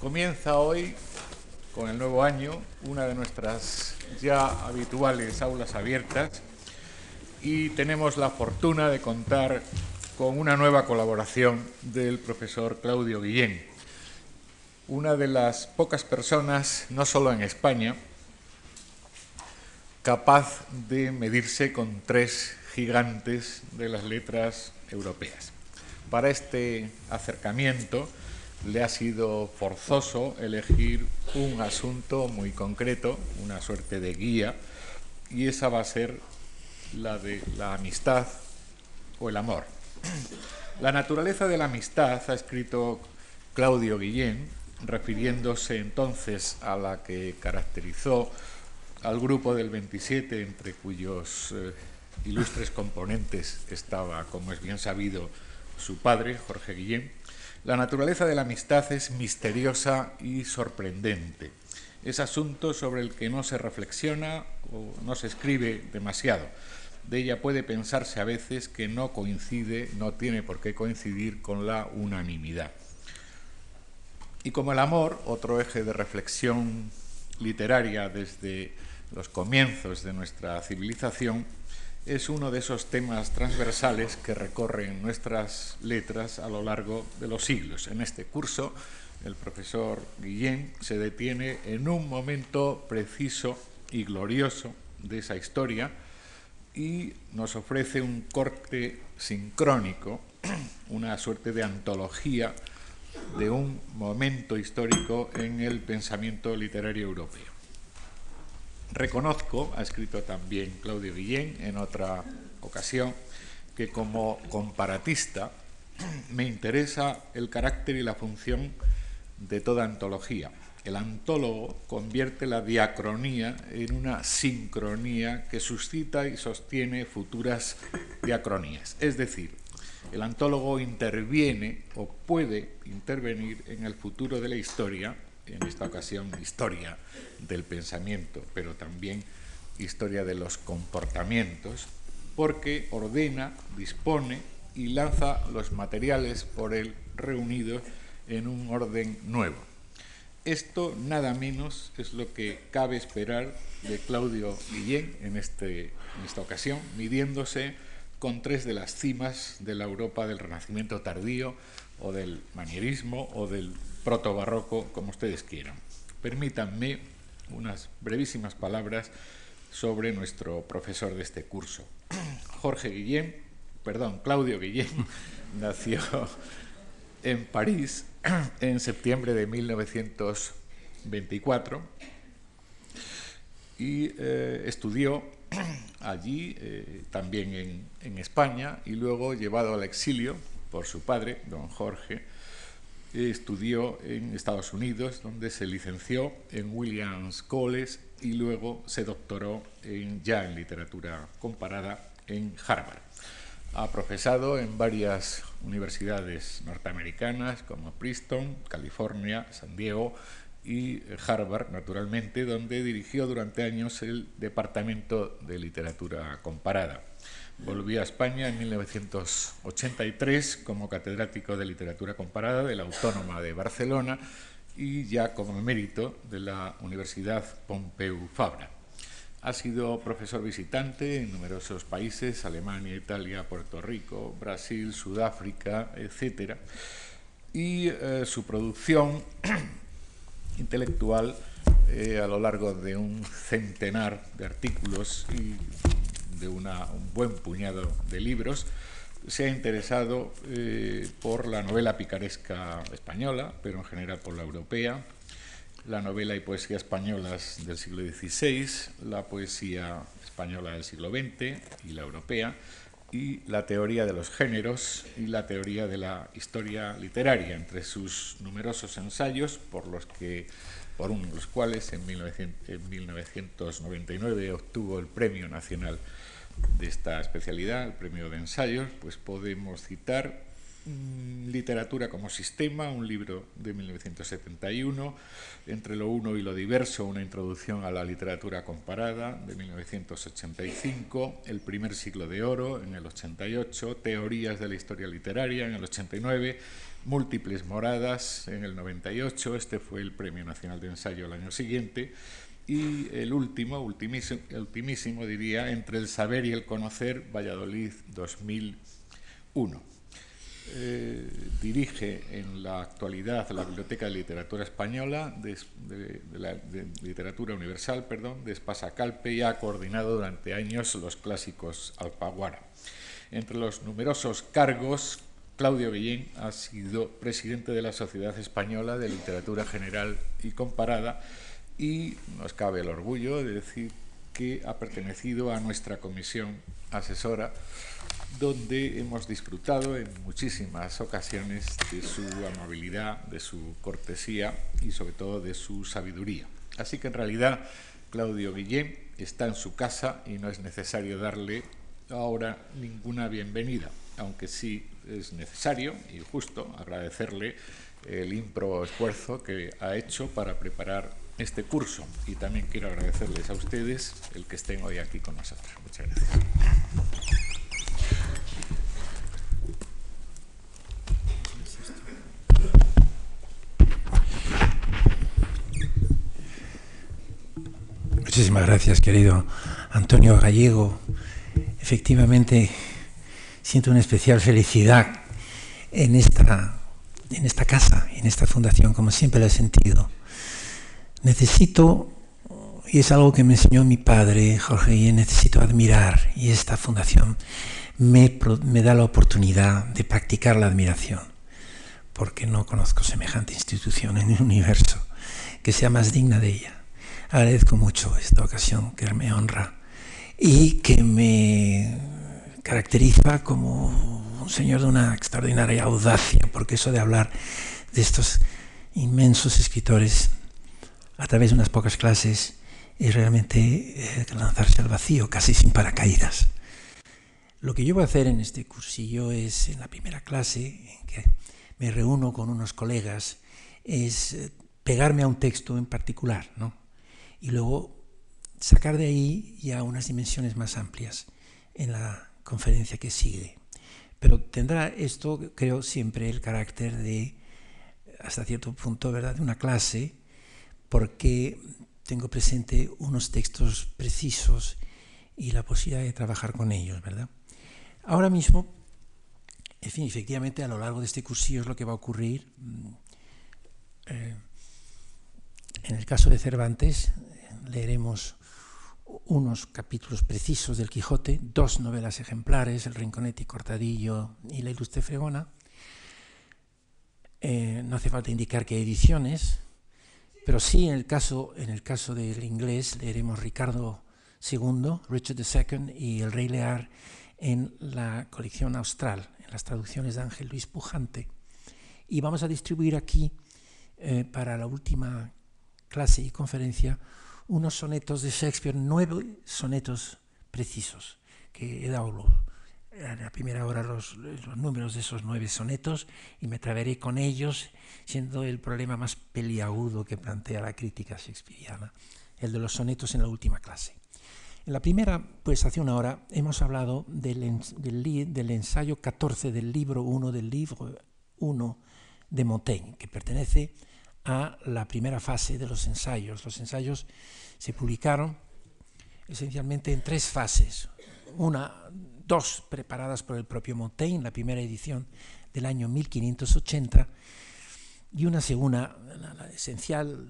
Comienza hoy, con el nuevo año, una de nuestras ya habituales aulas abiertas y tenemos la fortuna de contar con una nueva colaboración del profesor Claudio Guillén, una de las pocas personas, no solo en España, capaz de medirse con tres gigantes de las letras europeas. Para este acercamiento, le ha sido forzoso elegir un asunto muy concreto, una suerte de guía, y esa va a ser la de la amistad o el amor. La naturaleza de la amistad, ha escrito Claudio Guillén, refiriéndose entonces a la que caracterizó al grupo del 27, entre cuyos eh, ilustres componentes estaba, como es bien sabido, su padre, Jorge Guillén, la naturaleza de la amistad es misteriosa y sorprendente. Es asunto sobre el que no se reflexiona o no se escribe demasiado. De ella puede pensarse a veces que no coincide, no tiene por qué coincidir con la unanimidad. Y como el amor, otro eje de reflexión literaria desde los comienzos de nuestra civilización, es uno de esos temas transversales que recorren nuestras letras a lo largo de los siglos. En este curso, el profesor Guillén se detiene en un momento preciso y glorioso de esa historia y nos ofrece un corte sincrónico, una suerte de antología de un momento histórico en el pensamiento literario europeo. Reconozco, ha escrito también Claudio Guillén en otra ocasión, que como comparatista me interesa el carácter y la función de toda antología. El antólogo convierte la diacronía en una sincronía que suscita y sostiene futuras diacronías. Es decir, el antólogo interviene o puede intervenir en el futuro de la historia en esta ocasión historia del pensamiento, pero también historia de los comportamientos, porque ordena, dispone y lanza los materiales por él reunidos en un orden nuevo. Esto nada menos es lo que cabe esperar de Claudio Guillén en, este, en esta ocasión, midiéndose con tres de las cimas de la Europa del Renacimiento tardío o del manierismo o del proto-barroco, como ustedes quieran. Permítanme unas brevísimas palabras sobre nuestro profesor de este curso. Jorge Guillén, perdón, Claudio Guillén, nació en París en septiembre de 1924 y eh, estudió allí, eh, también en, en España, y luego llevado al exilio por su padre, don Jorge, estudió en Estados Unidos, donde se licenció en Williams College y luego se doctoró en, ya en literatura comparada en Harvard. Ha profesado en varias universidades norteamericanas como Princeton, California, San Diego y Harvard, naturalmente, donde dirigió durante años el Departamento de Literatura Comparada. Volví a España en 1983 como catedrático de literatura comparada de la Autónoma de Barcelona y ya como emérito de la Universidad Pompeu Fabra. Ha sido profesor visitante en numerosos países, Alemania, Italia, Puerto Rico, Brasil, Sudáfrica, etc. Y eh, su producción intelectual eh, a lo largo de un centenar de artículos y de un buen puñado de libros, se ha interesado eh, por la novela picaresca española, pero en general por la europea, la novela y poesía españolas del siglo XVI, la poesía española del siglo XX y la europea, y la teoría de los géneros y la teoría de la historia literaria, entre sus numerosos ensayos, por los que por uno de los cuales en, 1999 obtuvo el Premio Nacional de esta especialidad, el premio de ensayos, pues podemos citar mm, Literatura como Sistema, un libro de 1971, Entre lo uno y lo diverso, una introducción a la literatura comparada, de 1985, El primer siglo de oro, en el 88, Teorías de la historia literaria, en el 89, múltiples moradas en el 98, este fue el Premio Nacional de Ensayo el año siguiente, y el último, ultimísimo, ultimísimo diría, entre el saber y el conocer, Valladolid 2001. Eh, dirige en la actualidad la Biblioteca de Literatura Española, de, Literatura Universal, perdón, de Espasacalpe y ha coordinado durante años los clásicos Alpaguara. Entre los numerosos cargos, Claudio Guillén ha sido presidente de la Sociedad Española de Literatura General y Comparada y nos cabe el orgullo de decir que ha pertenecido a nuestra comisión asesora donde hemos disfrutado en muchísimas ocasiones de su amabilidad, de su cortesía y sobre todo de su sabiduría. Así que en realidad Claudio Guillén está en su casa y no es necesario darle ahora ninguna bienvenida, aunque sí es necesario y justo agradecerle el impro esfuerzo que ha hecho para preparar este curso y también quiero agradecerles a ustedes el que estén hoy aquí con nosotros. Muchas gracias. Muchísimas gracias, querido Antonio Gallego. Efectivamente, siento una especial felicidad en esta, en esta casa, en esta fundación, como siempre lo he sentido. Necesito, y es algo que me enseñó mi padre, Jorge, y necesito admirar, y esta fundación me, me da la oportunidad de practicar la admiración, porque no conozco semejante institución en el universo que sea más digna de ella. Agradezco mucho esta ocasión que me honra y que me caracteriza como un señor de una extraordinaria audacia, porque eso de hablar de estos inmensos escritores a través de unas pocas clases es realmente eh, lanzarse al vacío, casi sin paracaídas. Lo que yo voy a hacer en este cursillo es, en la primera clase, en que me reúno con unos colegas, es eh, pegarme a un texto en particular, ¿no? y luego sacar de ahí ya unas dimensiones más amplias en la conferencia que sigue. Pero tendrá esto, creo, siempre el carácter de, hasta cierto punto, ¿verdad?, de una clase, porque tengo presente unos textos precisos y la posibilidad de trabajar con ellos, ¿verdad? Ahora mismo, en fin, efectivamente, a lo largo de este cursillo es lo que va a ocurrir. Mm, eh, en el caso de Cervantes, leeremos unos capítulos precisos del Quijote, dos novelas ejemplares, El Rinconete y Cortadillo y La Ilustre Fregona. Eh, no hace falta indicar qué ediciones, pero sí en el caso, en el caso del inglés leeremos Ricardo II, Richard II y El Rey Lear en la colección austral, en las traducciones de Ángel Luis Pujante. Y vamos a distribuir aquí, eh, para la última clase y conferencia, unos sonetos de Shakespeare, nueve sonetos precisos, que he dado en la primera hora los, los, números de esos nueve sonetos y me traveré con ellos, siendo el problema más peliagudo que plantea la crítica shakespeariana, el de los sonetos en la última clase. En la primera, pues hace una hora, hemos hablado del, del, del ensayo 14 del libro 1 del libro 1 de Montaigne, que pertenece a la primera fase de los ensayos. Los ensayos se publicaron esencialmente en tres fases. Una, dos preparadas por el propio Montaigne, la primera edición del año 1580, y una segunda, la, esencial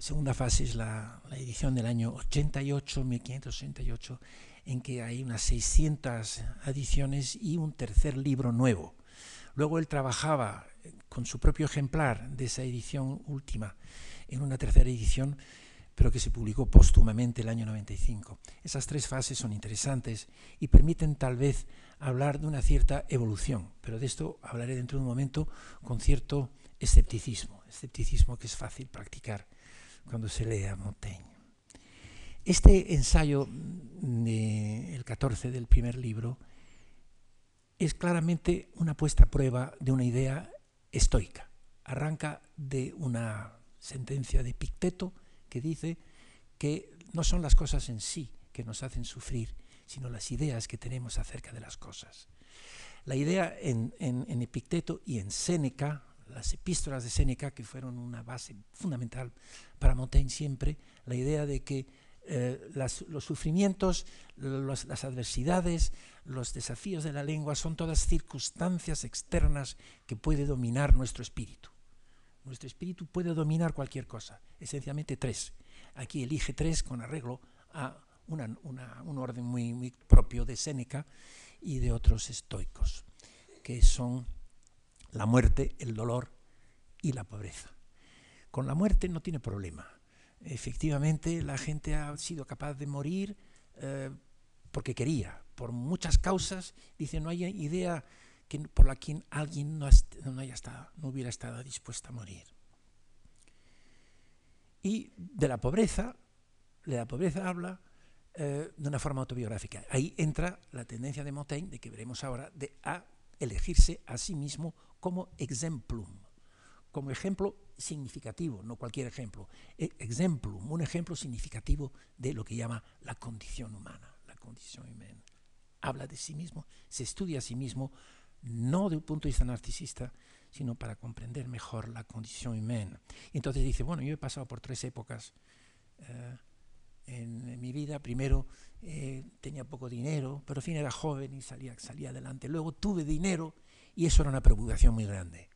segunda fase es la, la, edición del año 88, 1588, en que hay unas 600 adiciones y un tercer libro nuevo. Luego él trabajaba con su propio ejemplar de esa edición última en una tercera edición pero que se publicó póstumamente el año 95. Esas tres fases son interesantes y permiten tal vez hablar de una cierta evolución, pero de esto hablaré dentro de un momento con cierto escepticismo, escepticismo que es fácil practicar cuando se lee a Montaigne. Este ensayo, el 14 del primer libro, es claramente una puesta a prueba de una idea estoica. Arranca de una sentencia de Picteto, que dice que no son las cosas en sí que nos hacen sufrir, sino las ideas que tenemos acerca de las cosas. La idea en, en Epicteto y en Séneca, las epístolas de Séneca, que fueron una base fundamental para Montaigne siempre, la idea de que eh, los sufrimientos, las adversidades, los desafíos de la lengua son todas circunstancias externas que puede dominar nuestro espíritu. Nuestro espíritu puede dominar cualquier cosa, esencialmente tres. Aquí elige tres con arreglo a un orden muy, muy propio de Séneca y de otros estoicos, que son la muerte, el dolor y la pobreza. Con la muerte no tiene problema efectivamente la gente ha sido capaz de morir eh, porque quería, por muchas causas. Dice, no hay idea que, por la que alguien no, haya estado, no hubiera estado dispuesto a morir. Y de la pobreza, de la pobreza habla eh, de una forma autobiográfica. Ahí entra la tendencia de Montaigne, de que veremos ahora, de a elegirse a sí mismo como exemplum, como ejemplo significativo, no cualquier ejemplo, e, exemplum, un ejemplo significativo de lo que llama la condición humana, la condición humana. Habla de sí mismo, se estudia a sí mismo, no de un punto de vista narcisista, sino para comprender mejor la condición humana. Entonces dice, bueno, yo he pasado por tres épocas eh, en, mi vida. Primero eh, tenía poco dinero, pero al fin era joven y salía, salía adelante. Luego tuve dinero y eso era una preocupación muy grande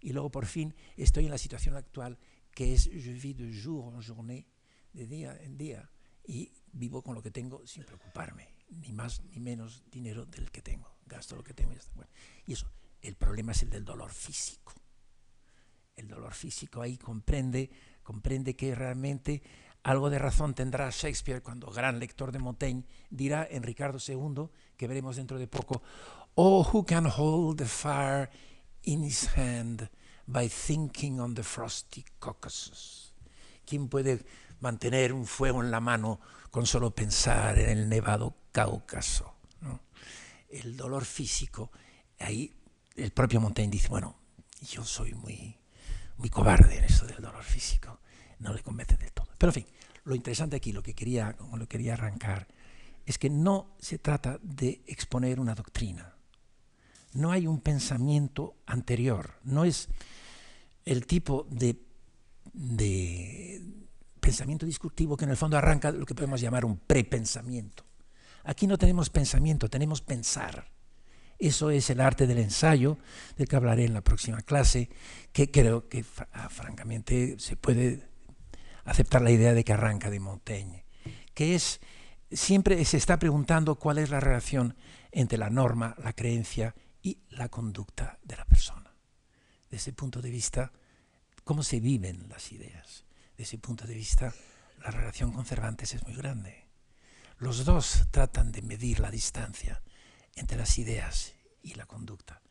y luego por fin estoy en la situación actual que es je vis de jour en journée, de día en día, y vivo con lo que tengo sin preocuparme, ni más ni menos dinero del que tengo, gasto lo que tengo y ya está. Bueno, y eso, el problema es el del dolor físico. El dolor físico ahí comprende, comprende que realmente algo de razón tendrá Shakespeare cuando gran lector de Montaigne dirá en Ricardo II, que veremos dentro de poco, Oh, who can hold the fire in his hand by thinking on the frosty Caucasus. ¿Quién puede mantener un fuego en la mano con solo pensar en el nevado Cáucaso? El dolor físico, ahí el propio Montaigne dice, bueno, yo soy muy, muy cobarde en eso del dolor físico, no le convence del todo. Pero en fin, lo interesante aquí, lo que quería, lo quería arrancar, es que no se trata de exponer una doctrina, no hay un pensamiento anterior, no es el tipo de, pensamiento discursivo que en el fondo arranca lo que podemos llamar un prepensamiento. Aquí no tenemos pensamiento, tenemos pensar. Eso es el arte del ensayo, del que hablaré en la próxima clase, que creo que ah, francamente se puede aceptar la idea de que arranca de Montaigne, que es siempre se está preguntando cuál es la relación entre la norma, la creencia y la conducta de la persona. Desde ese punto de vista, cómo se viven las ideas. Desde ese punto de vista, la relación con Cervantes es muy grande. Los dos tratan de medir la distancia entre las ideas y la conducta.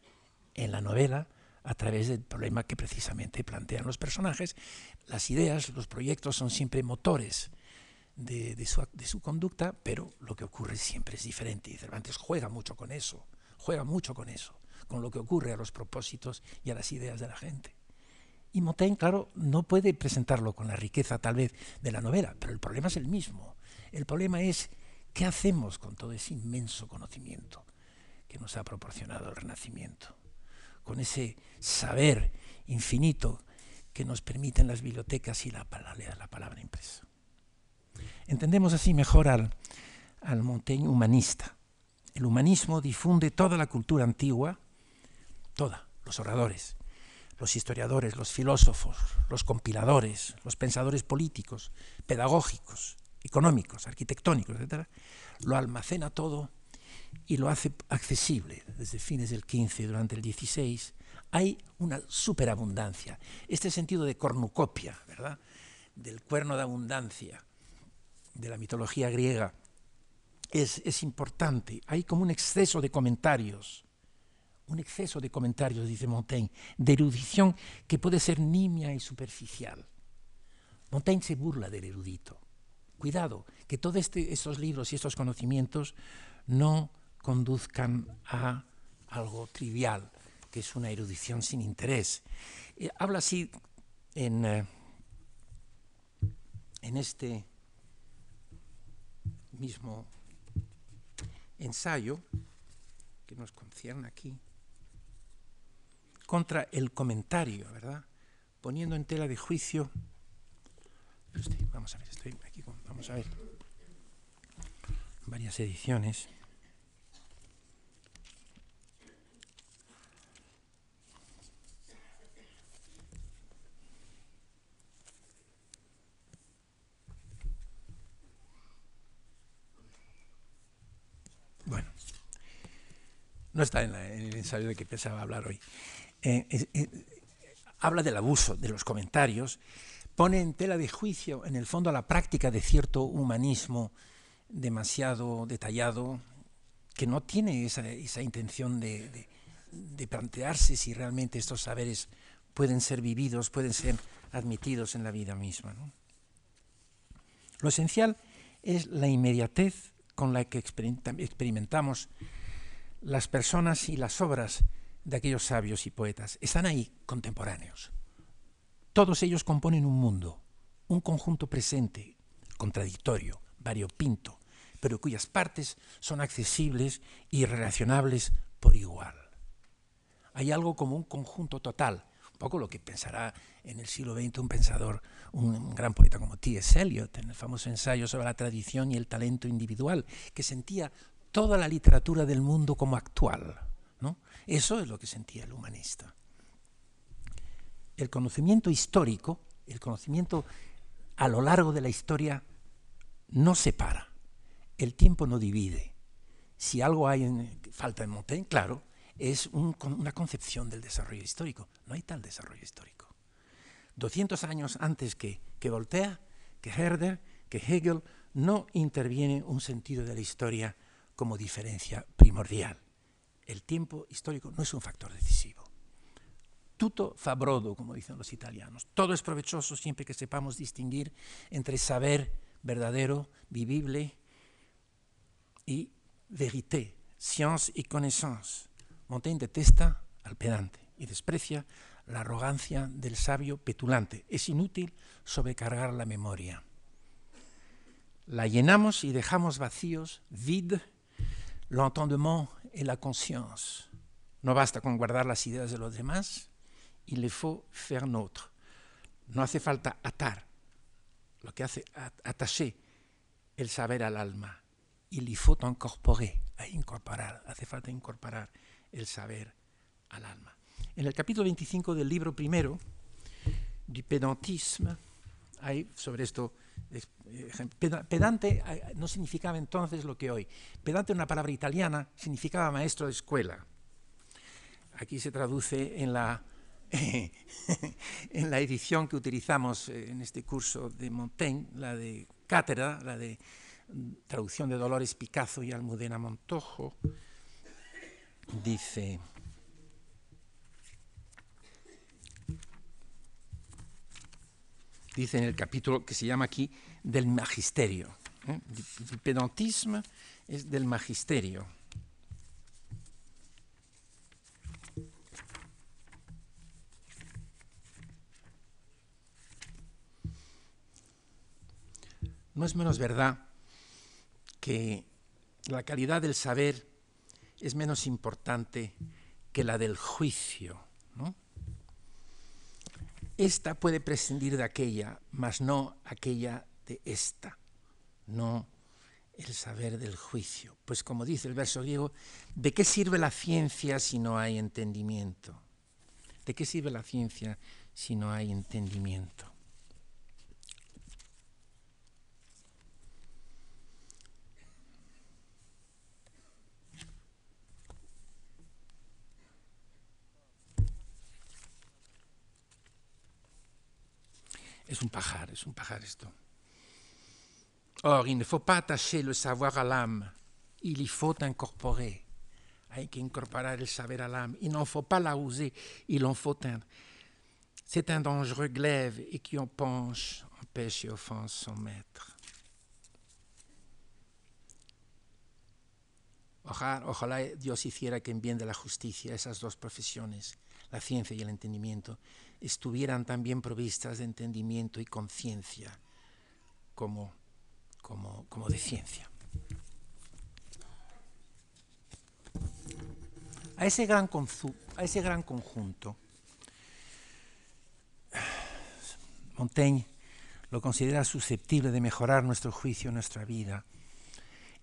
En la novela, a través del problema que precisamente plantean los personajes, las ideas, los proyectos son siempre motores de, su, de su conducta, pero lo que ocurre siempre es diferente y Cervantes juega mucho con eso juega mucho con eso, con lo que ocurre a los propósitos y a las ideas de la gente. Y Montaigne, claro, no puede presentarlo con la riqueza tal vez de la novela, pero el problema es el mismo. El problema es qué hacemos con todo ese inmenso conocimiento que nos ha proporcionado el Renacimiento, con ese saber infinito que nos permiten las bibliotecas y la, la palabra impresa. Entendemos así mejor al, al Montaigne humanista, el humanismo difunde toda la cultura antigua, toda, los oradores, los historiadores, los filósofos, los compiladores, los pensadores políticos, pedagógicos, económicos, arquitectónicos, etc., lo almacena todo y lo hace accesible desde fines del 15 durante el 16. Hay una superabundancia. Este sentido de cornucopia, ¿verdad? Del cuerno de abundancia de la mitología griega es, importante. Hay como un exceso de comentarios, un exceso de comentarios, dice Montaigne, de erudición que puede ser nimia y superficial. Montaigne se burla del erudito. Cuidado, que todos este, estos libros y estos conocimientos no conduzcan a algo trivial, que es una erudición sin interés. Eh, habla así en, eh, en este mismo ensayo que nos concierne aquí, contra el comentario, ¿verdad? Poniendo en tela de juicio. vamos a ver, estoy aquí, vamos a ver. Varias ediciones. No está en, el ensayo de que pensaba hablar hoy. Eh, habla del abuso de los comentarios, pone en tela de juicio, en el fondo, la práctica de cierto humanismo demasiado detallado, que no tiene esa, intención de, plantearse si realmente estos saberes pueden ser vividos, pueden ser admitidos en la vida misma. Lo esencial es la inmediatez con la que experimentamos las personas y las obras de aquellos sabios y poetas. Están ahí contemporáneos. Todos ellos componen un mundo, un conjunto presente, contradictorio, variopinto, pero cuyas partes son accesibles y relacionables por igual. Hay algo como un conjunto total, un poco lo que pensará en el siglo XX un pensador, un, gran poeta como T.S. Eliot, en el famoso ensayo sobre la tradición y el talento individual, que sentía toda la literatura del mundo como actual. ¿no? Eso es lo que sentía el humanista. El conocimiento histórico, el conocimiento a lo largo de la historia, no separa. El tiempo no divide. Si algo hay falta en Montaigne, claro, es una concepción del desarrollo histórico. No hay tal desarrollo histórico. 200 años antes que, que Voltaire, que Herder, que Hegel, no interviene un sentido de la historia como diferencia primordial. El tiempo histórico no es un factor decisivo. Tutto fa brodo, como dicen los italianos. Todo es provechoso siempre que sepamos distinguir entre saber verdadero, vivible, y vérité, science y connaissance. Montaigne detesta al pedante y desprecia la arrogancia del sabio petulante. Es inútil sobrecargar la memoria. La llenamos y dejamos vacíos, vide, l'entendement et la conscience. No basta con guardar las ideas de los demás, il les faut faire nôtre. No hace falta atar, lo que hace attacher el saber al alma. Il y faut incorporer, a incorporar, hace falta incorporar el saber al alma. En el capítulo 25 del libro primero, du pedantisme, hay sobre esto Pedante eh, no significaba entonces lo que hoy. Pedante, una palabra italiana, significaba maestro de escuela. Aquí se traduce en la, en la edición que utilizamos eh, en este curso de Montaigne, la de cátedra, la de mm, traducción de Dolores Picazo y Almudena Montojo. Dice, dice en el capítulo que se llama aquí del magisterio. ¿eh? El pedantismo es del magisterio. No es menos verdad que la calidad del saber es menos importante que la del juicio. Esta puede prescindir de aquella, mas no aquella de esta, no el saber del juicio. Pues como dice el verso griego, ¿de qué sirve la ciencia si no hay entendimiento? ¿De qué sirve la ciencia si no hay entendimiento? Or, il ne faut pas attacher le savoir à l'âme, il y faut incorporer. Hay que incorporar el saber à l'âme. Il n'en faut pas la user, il en faut un. C'est un dangereux glaive et qui en penche, empêche et offense son maître. Ojalá, Dios hiciera que en bien de la justicia esas dos profesiones, la ciencia y el entendimiento, estuvieran también provistas de entendimiento y conciencia como, como, como de ciencia. A ese gran, a ese gran conjunto, Montaigne lo considera susceptible de mejorar nuestro juicio, nuestra vida,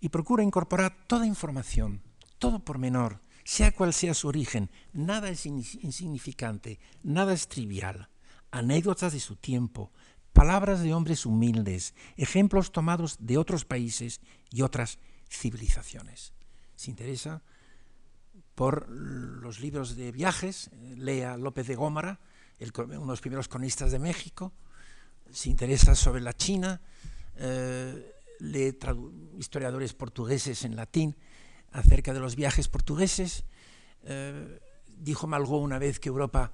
y procura incorporar toda información, todo pormenor, sea cual sea su origen, nada es insignificante, nada es trivial, anécdotas de su tiempo, palabras de hombres humildes, ejemplos tomados de otros países y otras civilizaciones. Se interesa por los libros de viajes, lea López de Gómara, uno de los primeros cronistas de México, se interesa sobre la China, eh, lee historiadores portugueses en latín acerca de los viajes portugueses. Eh, dijo Malgó una vez que Europa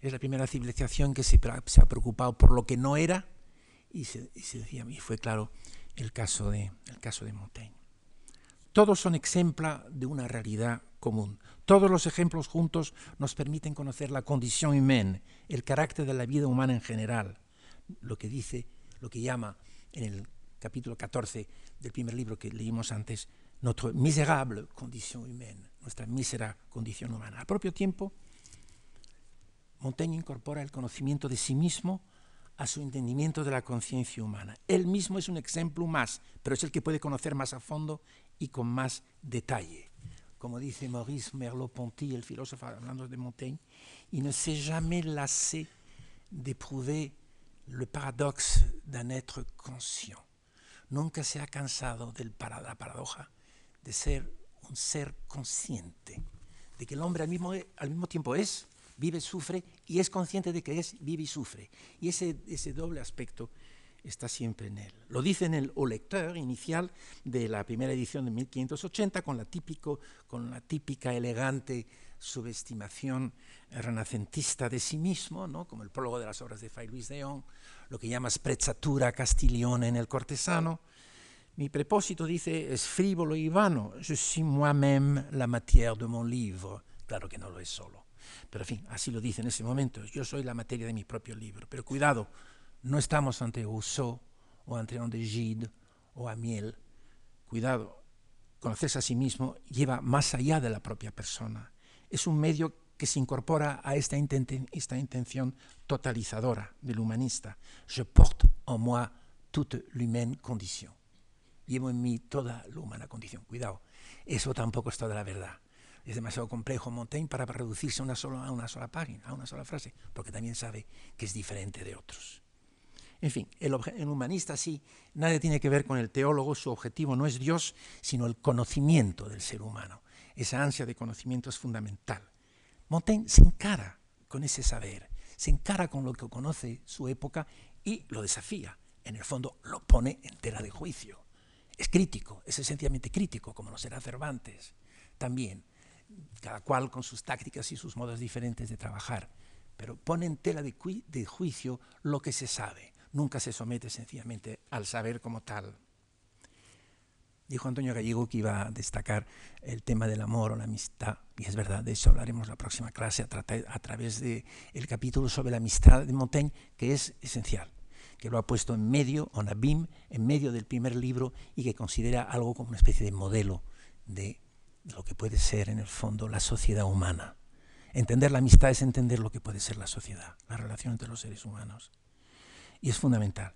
es la primera civilización que se, ha preocupado por lo que no era, y se, decía, y fue claro el caso de, el caso de Montaigne. Todos son ejemplos de una realidad común. Todos los ejemplos juntos nos permiten conocer la condición humana, el carácter de la vida humana en general, lo que dice, lo que llama en el capítulo 14 del primer libro que leímos antes, notre miserable condición humana, nuestra mísera condición humana. Al propio tiempo, Montaigne incorpora el conocimiento de sí mismo a su entendimiento de la conciencia humana. Él mismo es un ejemplo más, pero es el que puede conocer más a fondo y con más detalle. Como dice Maurice Merleau-Ponty, el filósofo hablando de Montaigne, il ne s'est jamais lassé d'éprouver le paradoxe d'un être conscient. Nunca se ha cansado de la paradoja de ser un ser consciente, de que el hombre al mismo, al mismo tiempo es, vive, sufre y es consciente de que es, vive y sufre. Y ese, ese doble aspecto está siempre en él. Lo dice en el O lecteur inicial de la primera edición de 1580 con la, típico, con la típica elegante subestimación renacentista de sí mismo, ¿no? como el prólogo de las obras de Fray Luis de lo que llama sprezzatura castiglione en el cortesano. Mi propósito, dice, es frívolo y vano. Je suis moi-même la matière de mon livre. Claro que no lo es solo. Pero en fin, así lo dice en ese momento. Yo soy la materia de mi propio libro. Pero cuidado, no estamos ante Rousseau o ante André Gide o Amiel. Cuidado, conocerse a sí mismo lleva más allá de la propia persona es un medio que se incorpora a esta, esta intención totalizadora del humanista. Je porte en moi toute l'humaine condition. Llevo en mí toda la humana condición. Cuidado, eso tampoco es toda la verdad. Es demasiado complejo Montaigne para reducirse a una, sola, a una sola página, a una sola frase, porque también sabe que es diferente de otros. En fin, el, el, humanista sí, nada tiene que ver con el teólogo, su objetivo no es Dios, sino el conocimiento del ser humano esa ansia de conocimiento es fundamental. Montaigne se encara con ese saber, se encara con lo que conoce su época y lo desafía. En el fondo lo pone en tela de juicio. Es crítico, es esencialmente crítico, como lo será Cervantes. También, cada cual con sus tácticas y sus modos diferentes de trabajar, pero pone en tela de, de juicio lo que se sabe. Nunca se somete sencillamente al saber como tal. Dijo Antonio Gallego que iba a destacar el tema del amor o la amistad, y es verdad, de eso hablaremos la próxima clase a, través del el capítulo sobre la amistad de Montaigne, que es esencial, que lo ha puesto en medio, en abim, en medio del primer libro, y que considera algo como una especie de modelo de lo que puede ser en el fondo la sociedad humana. Entender la amistad es entender lo que puede ser la sociedad, la relación entre los seres humanos. Y es fundamental.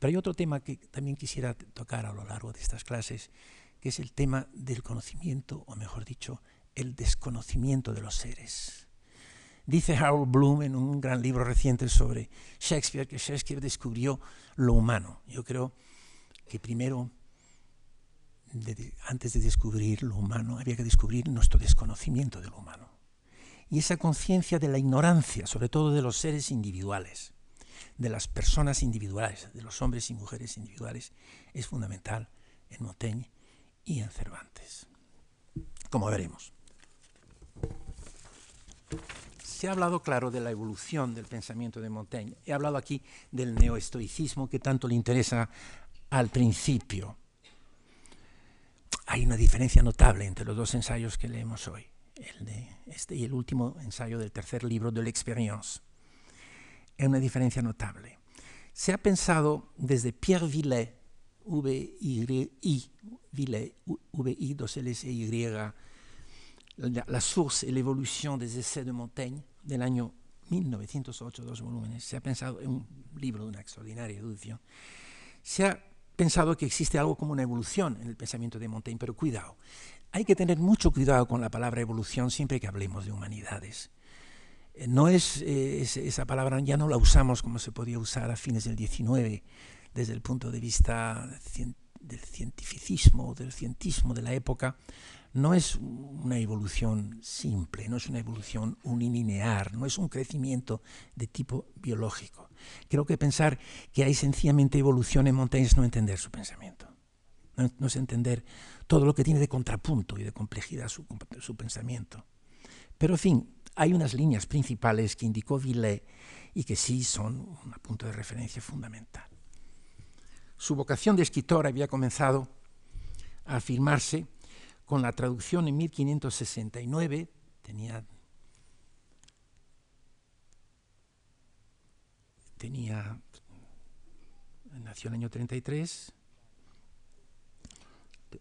Pero hay otro tema que también quisiera tocar a lo largo de estas clases, que es el tema del conocimiento, o mejor dicho, el desconocimiento de los seres. Dice Harold Bloom en un gran libro reciente sobre Shakespeare que Shakespeare descubrió lo humano. Yo creo que primero, antes de descubrir lo humano, había que descubrir nuestro desconocimiento de lo humano. Y esa conciencia de la ignorancia, sobre todo de los seres individuales de las personas individuales, de los hombres y mujeres individuales, es fundamental en Montaigne y en Cervantes. Como veremos. Se ha hablado, claro, de la evolución del pensamiento de Montaigne. He hablado aquí del neoestoicismo que tanto le interesa al principio. Hay una diferencia notable entre los dos ensayos que leemos hoy, el este y el último ensayo del tercer libro de l'Expérience es una diferencia notable. Se ha pensado desde Pierre Villet, V-I, Villet, V-I, dos L's e Y, La, source et l'évolution des essais de Montaigne del año 1908, dos volúmenes. Se ha pensado en un libro de una extraordinaria erudición. Se ha pensado que existe algo como una evolución en el pensamiento de Montaigne, pero cuidado. Hay que tener mucho cuidado con la palabra evolución siempre que hablemos de humanidades. Eh, no es, eh, esa palabra, ya no la usamos como se podía usar a fines del XIX, desde el punto de vista del cientificismo, del cientismo de la época, no es una evolución simple, no es una evolución unilinear, no es un crecimiento de tipo biológico. Creo que pensar que hay sencillamente evolución en Montaigne es no entender su pensamiento, no, es entender todo lo que tiene de contrapunto y de complejidad su, su pensamiento. Pero, en fin, hay unas líneas principales que indicó Villet y que sí son un punto de referencia fundamental. Su vocación de escritor había comenzado a afirmarse con la traducción en 1569, tenía, tenía, nació en el año 33,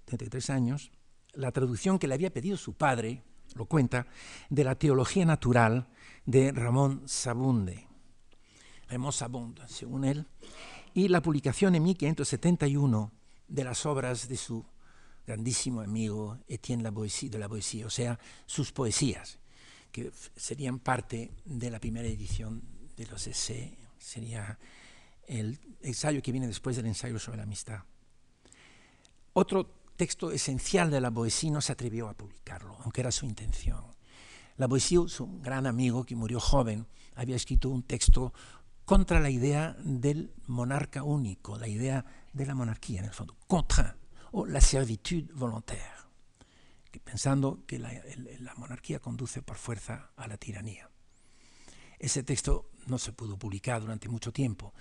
33 años, la traducción que le había pedido su padre, lo cuenta, de la teología natural de Ramón Sabunde. Ramón Sabunde, según él, y la publicación en 1571 de las obras de su grandísimo amigo Etienne de la Boétie, o sea, sus poesías, que serían parte de la primera edición de los essays, sería el ensayo que viene después del ensayo sobre la amistad. Otro texto esencial de la Boétie no se atrevió a publicarlo, aunque era su intención. La Boétie, su gran amigo que murió joven, había escrito un texto contra la idea del monarca único, la idea de la monarquía, en el fondo, contra o la servitude volontaire, pensando que la, monarquía conduce por fuerza a la tiranía. Ese texto no se pudo publicar durante mucho tiempo.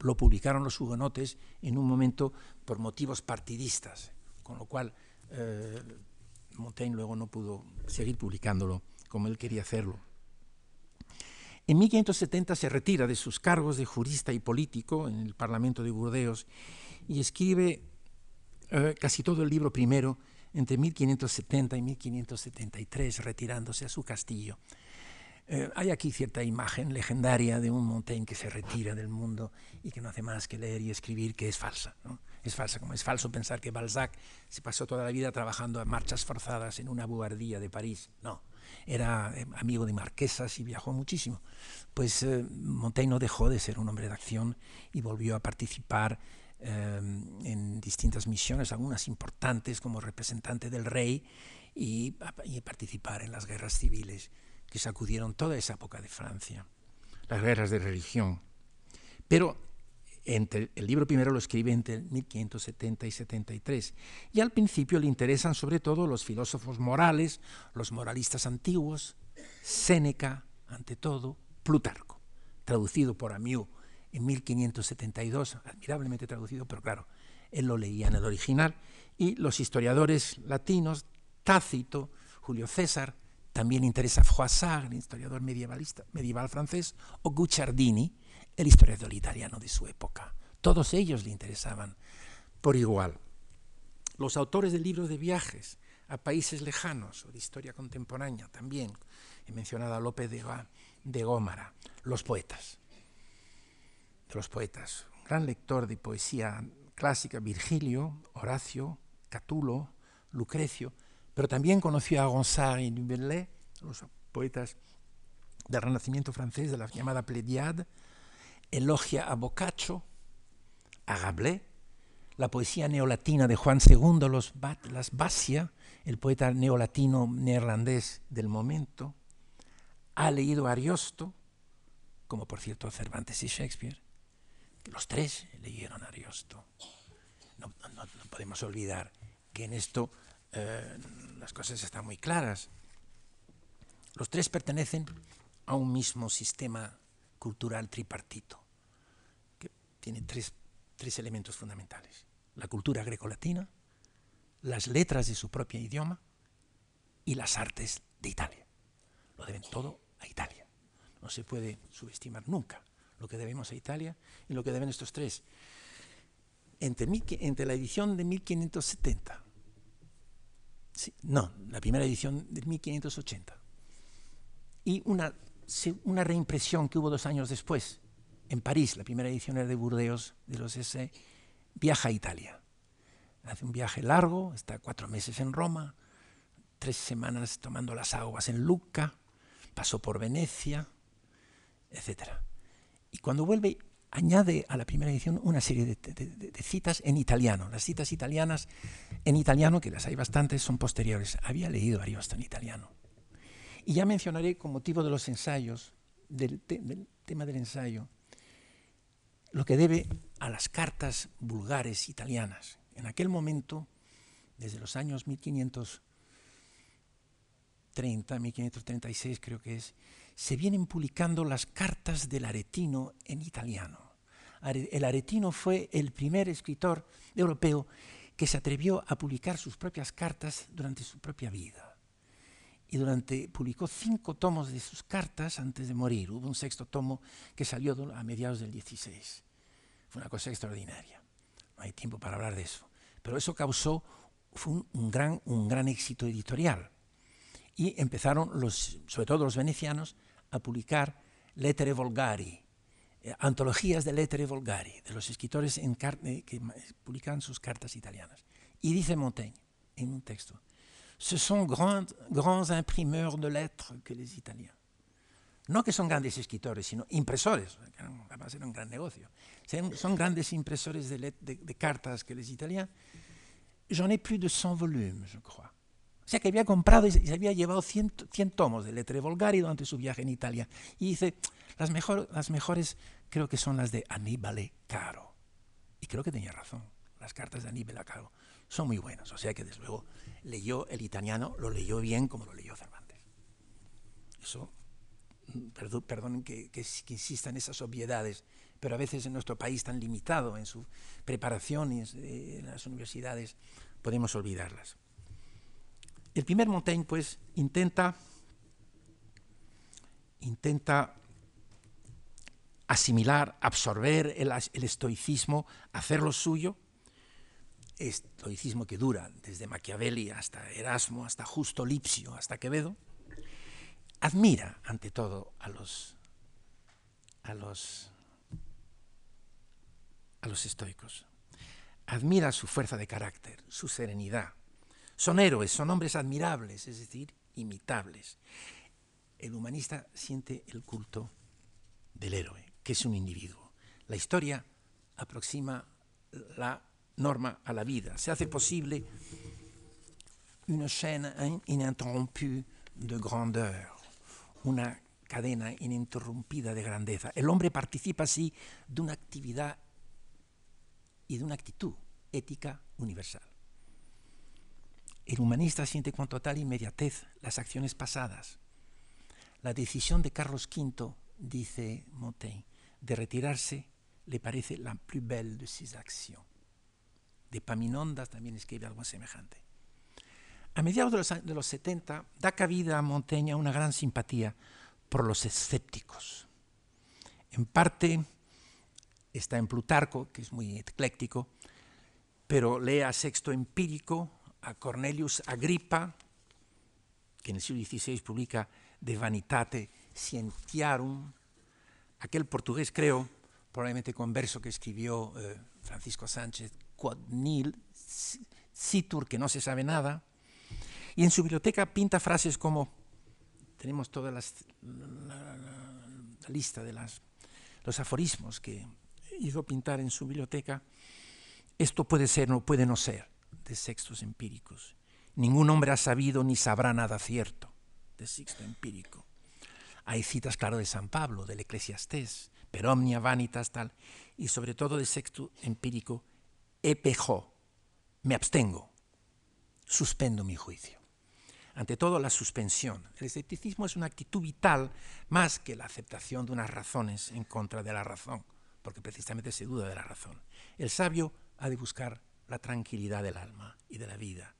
Lo publicaron los hugonotes en un momento por motivos partidistas, con lo cual eh, Montaigne luego no pudo seguir publicándolo como él quería hacerlo. En 1570 se retira de sus cargos de jurista y político en el Parlamento de Burdeos y escribe eh, casi todo el libro primero entre 1570 y 1573, retirándose a su castillo. Eh, hay aquí cierta imagen legendaria de un Montaigne que se retira del mundo y que no hace más que leer y escribir, que es falsa. Es falsa, como es falso pensar que Balzac se pasó toda la vida trabajando a marchas forzadas en una buhardilla de París. No, era eh, amigo de marquesas y viajó muchísimo. Pues Montaigne no dejó de ser un hombre de acción y volvió a participar Em, en distintas misiones, algunas importantes como representante del rey, y, participar en las guerras civiles que sacudieron toda esa época de Francia, las guerras de religión. Pero el libro primero lo escribe entre 1570 y 73, y al principio le interesan sobre todo los filósofos morales, los moralistas antiguos, Séneca, ante todo, Plutarco, traducido por Amiu en 1572, admirablemente traducido, pero claro, él lo leía en el original, y los historiadores latinos, Tácito, Julio César, también interesa Froissart, el historiador medievalista, medieval francés, o Guicciardini, el historiador italiano de su época. Todos ellos le interesaban por igual. Los autores de libros de viajes a países lejanos o de historia contemporánea también, he mencionado a López de Gómara, los poetas, los poetas. Gran lector de poesía clásica, Virgilio, Horacio, Catulo, Lucrecio, pero también conoció a Ronsard y Nubellet, los poetas del Renacimiento francés, de la llamada Pléiade, elogia a Boccaccio, a Rabelais, la poesía neolatina de Juan II, los las Basia, el poeta neolatino neerlandés del momento, ha leído a Ariosto, como por cierto Cervantes y Shakespeare, los tres leyeron a Ariosto. No, podemos olvidar que en esto eh, las cosas están muy claras. Los tres pertenecen a un mismo sistema cultural tripartito, tiene tres, tres elementos fundamentales. La cultura grecolatina, las letras de su propio idioma y las artes de Italia. Lo deben todo a Italia. No se puede subestimar nunca lo que debemos a Italia y lo que deben estos tres. Entre, entre la edición de 1570 no, la primera edición de 1580. Y una, una reimpresión que hubo dos años después, en París, la primera edición era de Burdeos, de los S, viaja a Italia. Hace un viaje largo, está cuatro meses en Roma, tres semanas tomando las aguas en Lucca, pasó por Venecia, etc. Y cuando vuelve, añade a la primera edición una serie de, citas en italiano. Las citas italianas en italiano, que las hay bastantes, son posteriores. Había leído Ariosto en italiano. Y ya mencionaré, con motivo de los ensayos, del, del tema del ensayo, lo que debe a las cartas vulgares italianas. En aquel momento, desde los años 1530, 1536 creo que es, se vienen publicando las cartas del aretino en italiano. El aretino fue el primer escritor europeo que se atrevió a publicar sus propias cartas durante su propia vida. Y durante, publicó cinco tomos de sus cartas antes de morir. Hubo un sexto tomo que salió a mediados del 16. Fue una cosa extraordinaria. No hay tiempo para hablar de eso. Pero eso causó fue un, gran, un gran éxito editorial. Y empezaron, los, sobre todo los venecianos, a publicar lettere volgari, eh, antologías de lettere volgari, de los escritores en que publican sus cartas italianas. Y dice Montaigne en un texto, ce sont grands, grands imprimeurs de lettres que les Italiens. No que son grandes escritores, sino impresores, además era un gran negocio. Son grandes impresores de, de, de cartas que les Italiens. J'en ai plus de 100 volumes, je crois. O sea que había comprado y se había llevado 100, 100 tomos de Lettere Volgari durante su viaje en Italia. Y dice, las, mejor, las mejores creo que son las de Aníbal Caro. Y creo que tenía razón. Las cartas de Aníbal Caro son muy buenas. O sea que desde luego leyó el italiano, lo leyó bien como lo leyó Cervantes. Eso, perdón, perdonen que, que, que insista en esas obviedades, pero a veces en nuestro país tan limitado en su preparación en las universidades podemos olvidarlas. El primer Montaigne, pues, intenta, intenta asimilar, absorber el, estoicismo, hacerlo suyo, estoicismo que dura desde Machiavelli hasta Erasmo, hasta Justo Lipsio, hasta Quevedo, admira ante todo a los, a los, a los estoicos, admira su fuerza de carácter, su serenidad, son héroes, son hombres admirables, es decir, imitables. El humanista siente el culto del héroe, que es un individuo. La historia aproxima la norma a la vida. Se hace posible una chaîne ininterrompue de grandeur, una cadena ininterrumpida de grandeza. El hombre participa así de una actividad y de una actitud ética universal. El humanista siente con total inmediatez las acciones pasadas. La decisión de Carlos V, dice Montaigne, de retirarse le parece la plus belle de sus actions. De Paminondas también escribe algo semejante. A mediados de los, de los 70 da cabida a Montaigne una gran simpatía por los escépticos. En parte está en Plutarco, que es muy ecléctico, pero lee a Sexto Empírico, a Cornelius Agrippa, que en el siglo XVI publica De Vanitate Scientiarum, aquel portugués, creo, probablemente converso que escribió eh, Francisco Sánchez, Quod nil citur, que no se sabe nada, y en su biblioteca pinta frases como, tenemos toda la, lista de los aforismos que hizo pintar en su biblioteca, esto puede ser, no puede no ser de sextos empíricos. Ningún hombre ha sabido ni sabrá nada cierto de sexto empírico. Hay citas, claro, de San Pablo, del Eclesiastés, per omnia vanitas tal, y sobre todo de sexto empírico, epejo, me abstengo, suspendo mi juicio. Ante todo, la suspensión. El escepticismo es una actitud vital más que la aceptación de unas razones en contra de la razón, porque precisamente se duda de la razón. El sabio ha de buscar la tranquilidad del alma y de la vida.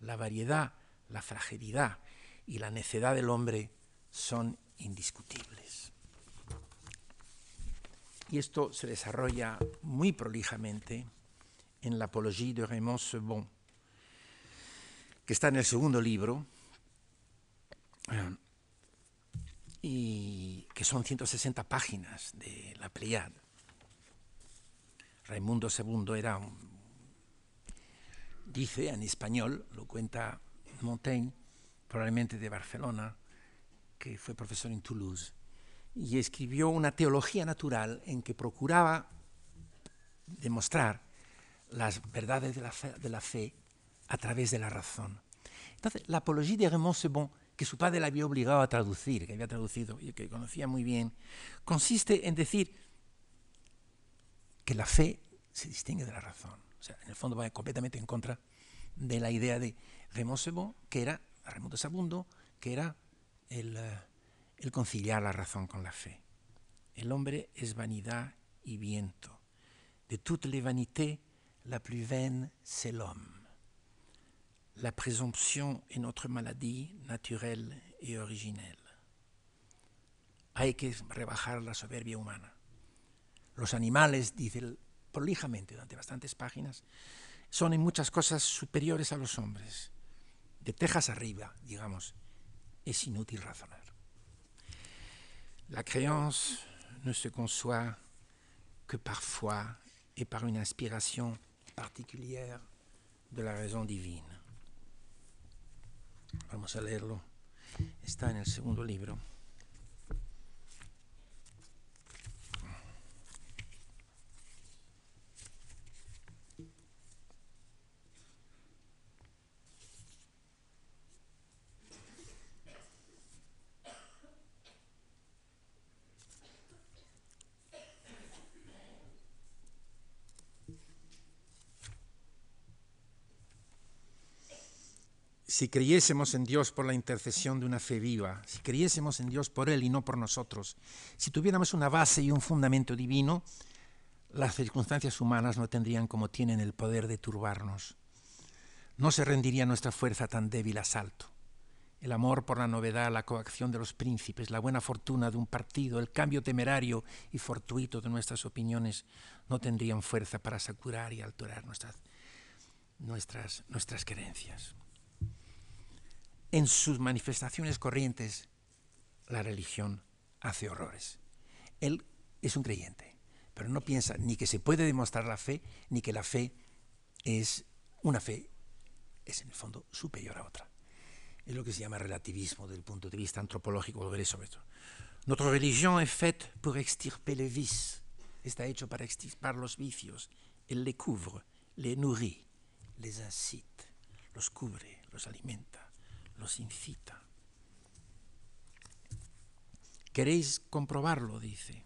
La variedad, la fragilidad y la necedad del hombre son indiscutibles. Y esto se desarrolla muy prolijamente en la Apologie de Raymond Sebon. que está en el segundo libro, y que son 160 páginas de la Pleiad. Raimundo II era dice en español, lo cuenta Montaigne, probablemente de Barcelona, que fue profesor en Toulouse, y escribió una teología natural en que procuraba demostrar las verdades de la fe, de la fe a través de la razón. Entonces, la apología de Raymond Sebon, que su padre la había obligado a traducir, que había traducido y que conocía muy bien, consiste en decir que la fe se distingue de la razón. O sea, en el fondo va completamente en contra de la idea de Raymond Sebon, que era, Raymond de Sabundo, que era el, uh, el conciliar la razón con la fe. El hombre es vanidad y viento. De toutes les vanités, la plus vaine, c'est l'homme. La présomption est notre maladie naturelle et originelle. Hay que rebajar la soberbia humana. Los animales, dice prolijamente durante bastantes páginas, son en muchas cosas superiores a los hombres. De tejas arriba, digamos, es inútil razonar. La créance ne se conçoit que parfois et par une inspiration particulière de la raison divine. Vamos a leerlo. Está en el segundo libro. Si creyésemos en Dios por la intercesión de una fe viva, si creyésemos en Dios por Él y no por nosotros, si tuviéramos una base y un fundamento divino, las circunstancias humanas no tendrían como tienen el poder de turbarnos. No se rendiría nuestra fuerza tan débil asalto. El amor por la novedad, la coacción de los príncipes, la buena fortuna de un partido, el cambio temerario y fortuito de nuestras opiniones no tendrían fuerza para sacurar y alterar nuestras, nuestras, nuestras creencias en sus manifestaciones corrientes, la religión hace horrores. Él es un creyente, pero no piensa ni que se puede demostrar la fe, ni que la fe es una fe, es en el fondo superior a otra. Es lo que se llama relativismo desde el punto de vista antropológico, volveré sobre esto. Notre religión es faite pour extirper les vices, está hecho para extirpar los vicios. Él les couvre, les nourrit, les incite, los cubre, los alimenta los incita. ¿Queréis comprobarlo? Dice.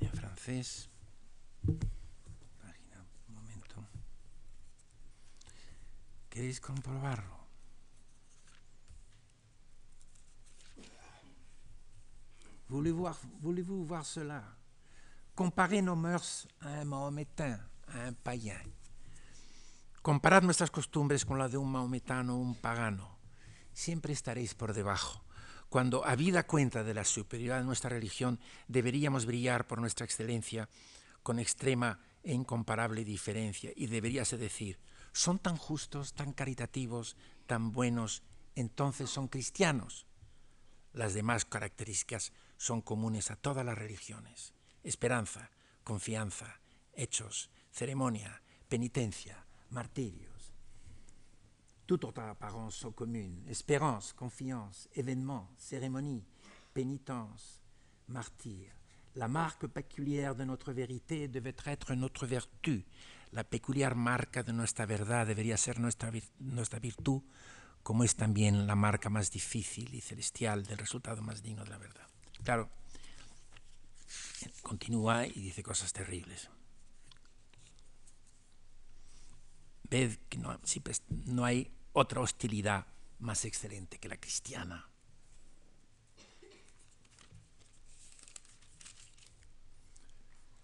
En francés. Página, un momento. ¿Queréis comprobarlo? Voulez-vous voir, cela Comparez nos mœurs à un mahométain, à un païen. Comparad nuestras costumbres con la de un maometano o un pagano. Siempre estaréis por debajo. Cuando, habida cuenta de la superioridad de nuestra religión, deberíamos brillar por nuestra excelencia con extrema e incomparable diferencia. Y deberíase decir, son tan justos, tan caritativos, tan buenos, entonces son cristianos. Las demás características son comunes a todas las religiones. Esperanza, confianza, hechos, ceremonia, penitencia, martyrios. Toute autre apparence sont communes. Espérance, confiance, événement, cérémonie, pénitence, martyr. La marque peculière de notre vérité devait être notre vertu. La peculiar marca de nuestra verdad debería ser nuestra, nuestra virtud, como es también la marca más difícil y celestial del resultado más digno de la verdad. Claro, continúa y dice cosas terribles. Que no, no hay otra hostilidad más excelente que la cristiana.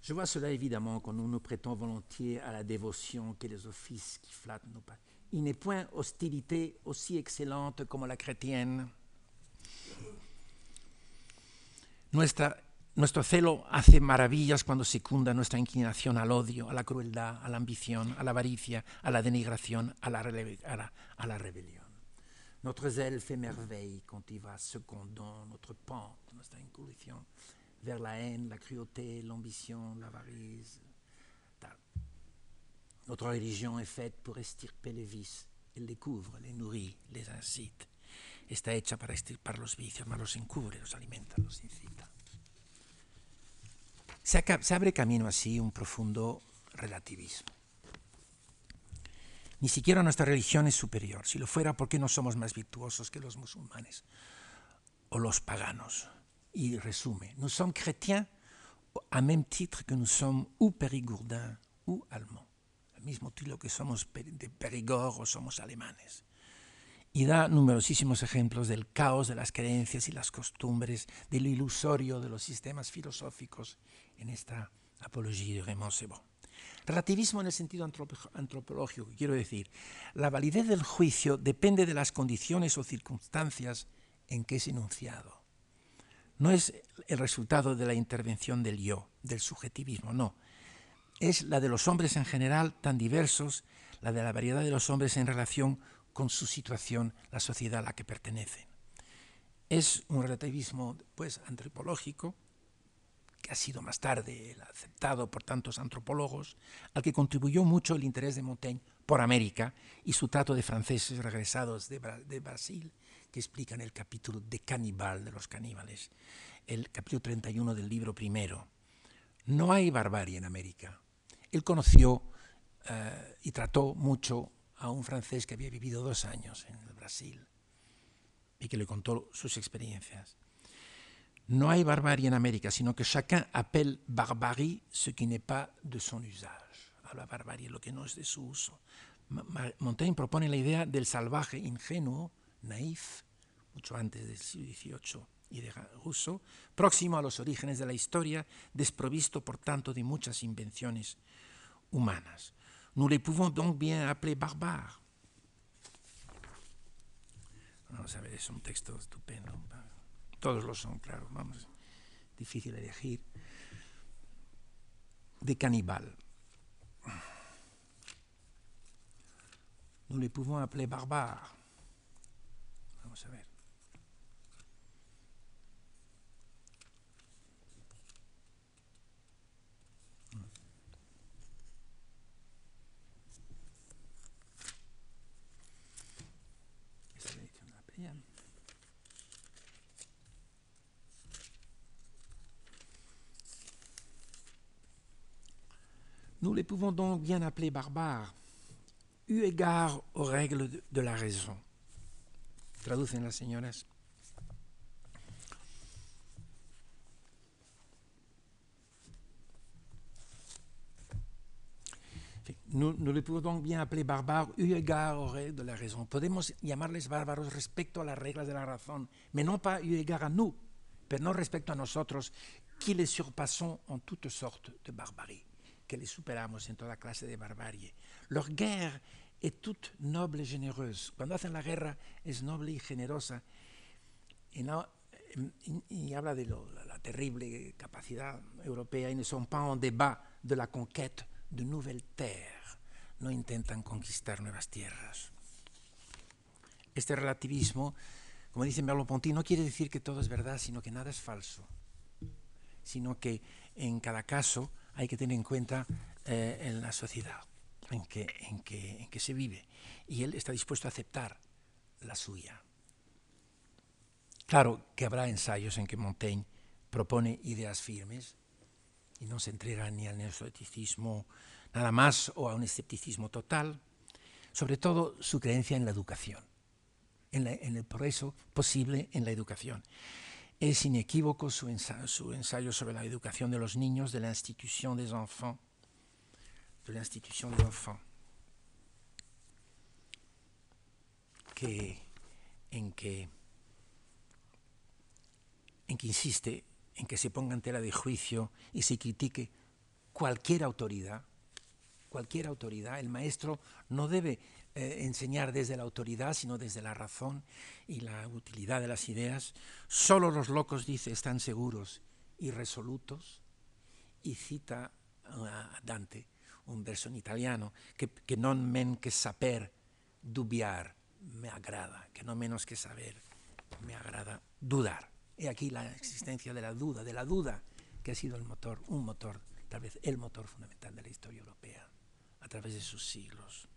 Je vois cela évidemment quand nous nous prêtons volontiers à la dévotion que les offices qui flattent nos pas. Il n'est point hostilité aussi excellente comme la chrétienne. Nuestra nuestro celo hace maravillas cuando secunda nuestra inclinación al odio, a la crueldad, a la ambición, a la avaricia, a la denigración, a la, a la, rebelión. Notre zèle fait merveille quand il va secondant notre pente, nuestra incursión vers la haine, la cruauté, l'ambition, l'avarice. Notre religion est faite pour extirper les vices. Elle les couvre, les nourrit, les incite. Está hecha para extirpar los vicios, mas los encubre, los alimenta, los incita. Se, abre camino así un profundo relativismo. Ni siquiera nuestra religión es superior. Si lo fuera, ¿por qué no somos más virtuosos que los musulmanes o los paganos? Y resume, nous sommes chrétiens à même titre que nous sommes ou périgourdins ou allemands. Al mismo título que somos de Perigord o somos alemanes. Y da numerosísimos ejemplos del caos de las creencias y las costumbres, del ilusorio de los sistemas filosóficos en esta apología de Raymond Sebon. Relativismo en el sentido antropológico, quiero decir, la validez del juicio depende de las condiciones o circunstancias en que es enunciado. No es el resultado de la intervención del yo, del subjetivismo, no. Es la de los hombres en general tan diversos, la de la variedad de los hombres en relación con su situación, la sociedad a la que pertenecen. Es un relativismo pues antropológico que ha sido más tarde aceptado por tantos antropólogos, al que contribuyó mucho el interés de Montaigne por América y su trato de franceses regresados de, Brasil, que explica en el capítulo de Canibal, de los caníbales, el capítulo 31 del libro primero. No hay barbarie en América. Él conoció uh, y trató mucho a un francés que había vivido dos años en el Brasil y que le contó sus experiencias. No hay barbarie en América, sino que chacun appelle barbarie ce qui n'est pas de son usage. Habla barbarie, lo que no es de su uso. Montaigne propone la idea del salvaje ingenuo, naif, mucho antes del siglo XVIII y de Rousseau, próximo a los orígenes de la historia, desprovisto por tanto de muchas invenciones humanas. Nous les pouvons donc bien appeler barbares. Vamos a ver, es un texto estupendo. Todos lo son, claro, vamos, difícil elegir. De caníbal. Nous les pouvons appeler barbares. Vamos a ver. Nous les pouvons donc bien appeler barbares, eu égard aux règles de, la raison. Traducen las señoras. Nous, nous, les pouvons donc bien appeler barbares eu égard aux règles de la raison. Podemos llamarles bárbaros respecto a las reglas de la razón, mais non pas eu égard à nous, pero no respecto a nosotros, qui les surpassons en toutes sortes de barbarie. Que les superamos en toda clase de barbarie. Leur guerre est toute noble et généreuse. Cuando hacen la guerra es noble y generosa. Y, no, y, y habla de lo, la, la, terrible capacidad europea. Ils ne sont pas en débat de la conquête de nouvelles terres. No intentan conquistar nuevas tierras. Este relativismo, como dice Merleau-Ponty, no quiere decir que todo es verdad, sino que nada es falso. Sino que en cada caso hay que tener en cuenta eh, en la sociedad en que, en, que, en que se vive. Y él está dispuesto a aceptar la suya. Claro que habrá ensayos en que Montaigne propone ideas firmes y no se entrega ni al neoescepticismo nada más o a un escepticismo total, sobre todo su creencia en la educación, en, la, en el progreso posible en la educación. Es inequívoco su ensayo, sobre la educación de los niños de la institución des enfants, de la institución des enfants, en, que, en que insiste en que se ponga en tela de juicio y se critique cualquier autoridad, cualquier autoridad. El maestro no debe eh, enseñar desde la autoridad, sino desde la razón y la utilidad de las ideas. Solo los locos, dice, están seguros irresolutos y cita a Dante un verso en italiano que, que non men que saper dubiar me agrada, que no menos que saber me agrada dudar. He aquí la existencia de la duda, de la duda que ha sido el motor, un motor, tal vez el motor fundamental de la historia europea a través de sus siglos.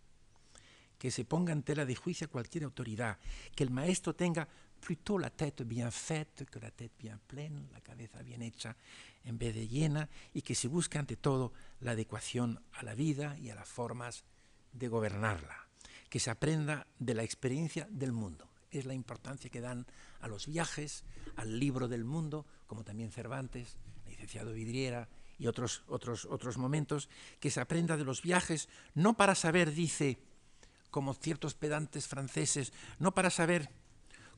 Que se ponga en tela de juicio a cualquier autoridad, que el maestro tenga plutôt la tête bien faite que la tête bien pleine, la cabeza bien hecha en vez de llena, y que se busque ante todo la adecuación a la vida y a las formas de gobernarla, que se aprenda de la experiencia del mundo. Es la importancia que dan a los viajes, al libro del mundo, como también Cervantes, licenciado Vidriera y otros, otros, otros momentos, que se aprenda de los viajes, no para saber, dice, como ciertos pedantes franceses, no para saber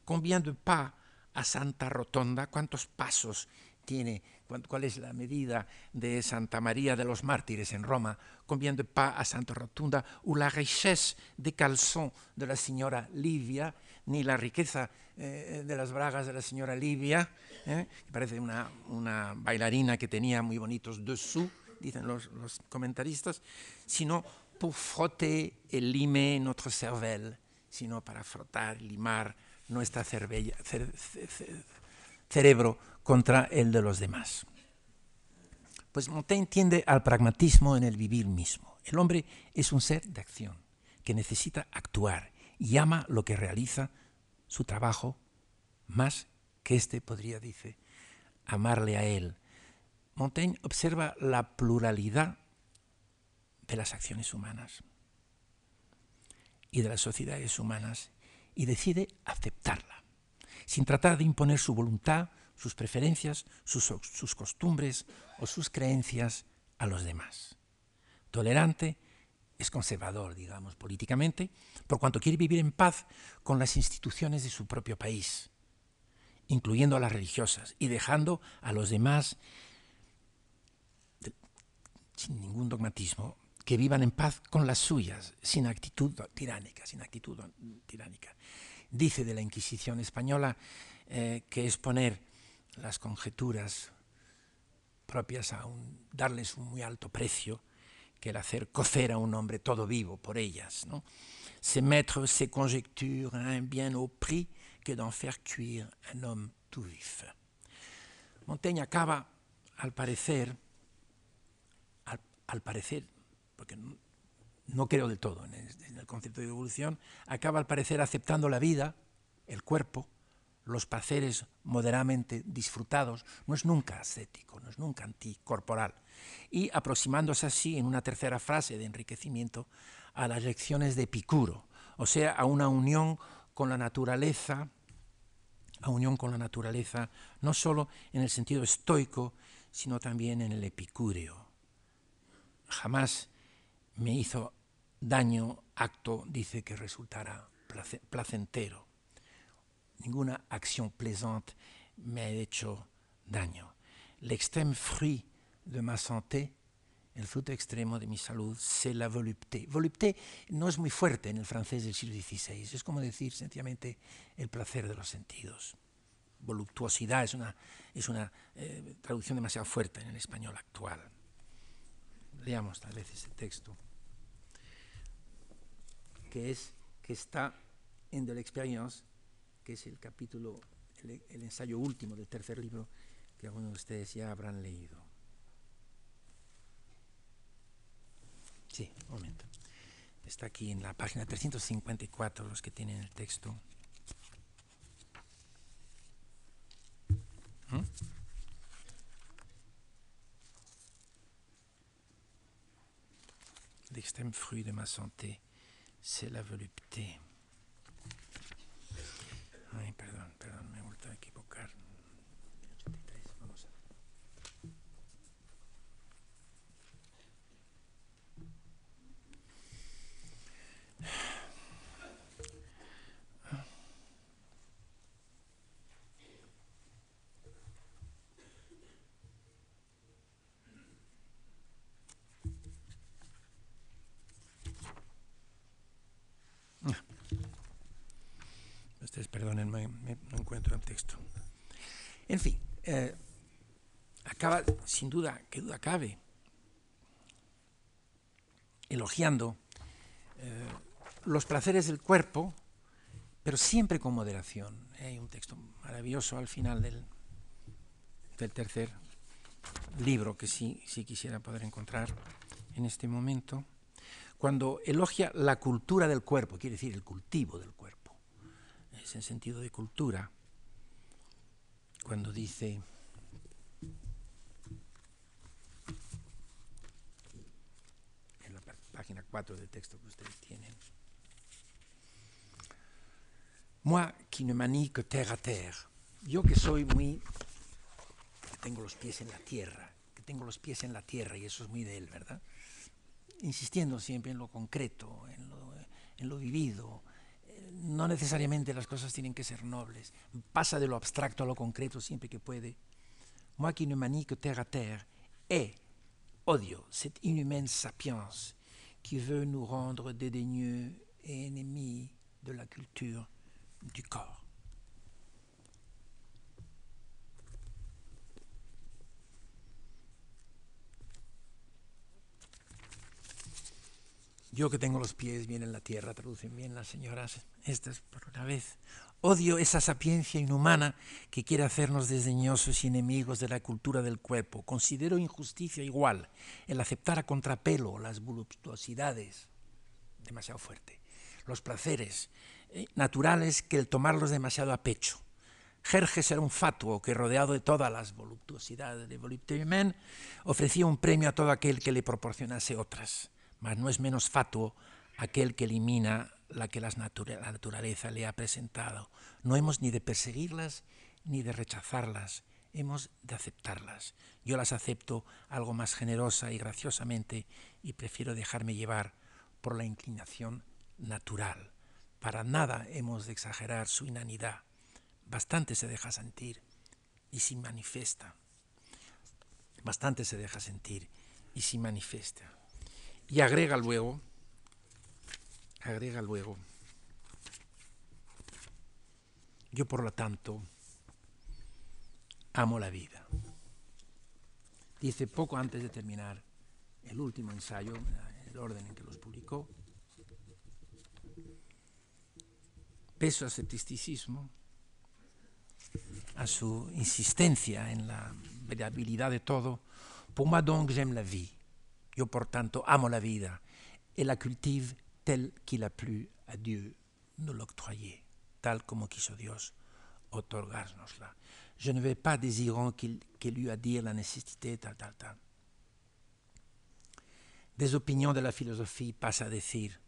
combien de pas a Santa Rotonda, cuántos pasos tiene, cuál es la medida de Santa María de los Mártires en Roma, combien de pas a Santa Rotonda, o la richesse de calzón de la señora Livia, ni la riqueza eh, de las bragas de la señora Livia, eh, que parece una, una, bailarina que tenía muy bonitos dessous, dicen los, los comentaristas, sino pour frotter et limer notre cervelle, sino para frotar, limar nuestra cerbella, cer, cer, cerebro contra el de los demás. Pues Montaigne tiende al pragmatismo en el vivir mismo. El hombre es un ser de acción, que necesita actuar y ama lo que realiza su trabajo más que éste podría, dice, amarle a él. Montaigne observa la pluralidad de las acciones humanas y de las sociedades humanas y decide aceptarla, sin tratar de imponer su voluntad, sus preferencias, sus, costumbres o sus creencias a los demás. Tolerante, es conservador, digamos, políticamente, por cuanto quiere vivir en paz con las instituciones de su propio país, incluyendo a las religiosas, y dejando a los demás, sin ningún dogmatismo, que vivan en paz con las suyas, sin actitud tiránica, sin actitud tiránica. Dice de la Inquisición española eh, que es poner las conjeturas propias a un, darles un muy alto precio, que el hacer cocer a un hombre todo vivo por ellas. ¿no? C'est mettre ces conjectures un bien au prix que d'en faire cuire un homme tout vif. Montaigne acaba, al parecer, al parecer, porque no, creo del todo en el, en el, concepto de evolución, acaba al parecer aceptando la vida, el cuerpo, los placeres moderadamente disfrutados, no es nunca ascético, no es nunca anticorporal, y aproximándose así en una tercera frase de enriquecimiento a las lecciones de Epicuro, o sea, a una unión con la naturaleza, a unión con la naturaleza, no solo en el sentido estoico, sino también en el epicúreo. Jamás me hizo daño acto, dice, que resultara placentero. Ninguna acción plaisante me ha hecho daño. L'extrême fruit de ma santé, el fruto extremo de mi salud, c'est la volupté. Volupté no es muy fuerte en el francés del siglo XVI, es como decir sencillamente el placer de los sentidos. Voluptuosidad es una, es una eh, traducción demasiado fuerte en el español actual. Leamos tal vez ese texto, que, es, que está en De l'expérience, que es el capítulo, el, ensayo último del tercer libro que algunos de ustedes ya habrán leído. Sí, un momento. Está aquí en la página 354, los que tienen el texto. ¿Mm? L'extrême fruit de ma santé, c'est la volupté. Ay, perdón, perdón, me he vuelto a equivocar. Acaba, sin duda, que duda cabe, elogiando eh, los placeres del cuerpo, pero siempre con moderación. Hay un texto maravilloso al final del, del tercer libro que sí, sí quisiera poder encontrar en este momento, cuando elogia la cultura del cuerpo, quiere decir el cultivo del cuerpo, es en sentido de cultura, cuando dice, en la página 4 del texto que ustedes tienen, Moi qui ne manie que terre à terre, yo que soy muy, que tengo los pies en la tierra, que tengo los pies en la tierra, y eso es muy de él, ¿verdad? Insistiendo siempre en lo concreto, en lo, en lo vivido, no necesariamente las cosas tienen que ser nobles. Pasa de lo abstracto a lo concreto siempre que puede. Moi qui ne manie que terre à terre, et odio cette inhumaine sapience qui veut nous rendre dédaigneux et ennemis de la culture du corps. Yo que tengo los pies bien en la tierra, traducen bien las señoras, esta es por una vez. Odio esa sapiencia inhumana que quiere hacernos desdeñosos y enemigos de la cultura del cuerpo. Considero injusticia igual el aceptar a contrapelo las voluptuosidades, demasiado fuerte, los placeres eh, naturales que el tomarlos demasiado a pecho. Jerjes era un fatuo que, rodeado de todas las voluptuosidades de volupté humaine, ofrecía un premio a todo aquel que le proporcionase otras mas no es menos fatuo aquel que elimina la que la naturaleza le ha presentado. No hemos ni de perseguirlas ni de rechazarlas, hemos de aceptarlas. Yo las acepto algo más generosa y graciosamente y prefiero dejarme llevar por la inclinación natural. Para nada hemos de exagerar su inanidad. Bastante se deja sentir y se manifiesta. Bastante se deja sentir y se manifiesta. Y agrega luego, agrega luego, yo por lo tanto amo la vida. Dice poco antes de terminar el último ensayo, el orden en que los publicó, peso a escepticismo, a su insistencia en la variabilidad de todo, pour moi donc j'aime la vie. Yo, por tanto, amo la vida et la cultive telle qu'il a plu a Dieu nous l'octroyer, tal como quiso Dios otorgárnosla. Je ne vais pas désirant qu'il qu eût à dire la nécessité, tal, tal, tal. Des opinions de la filosofía pasa a decir,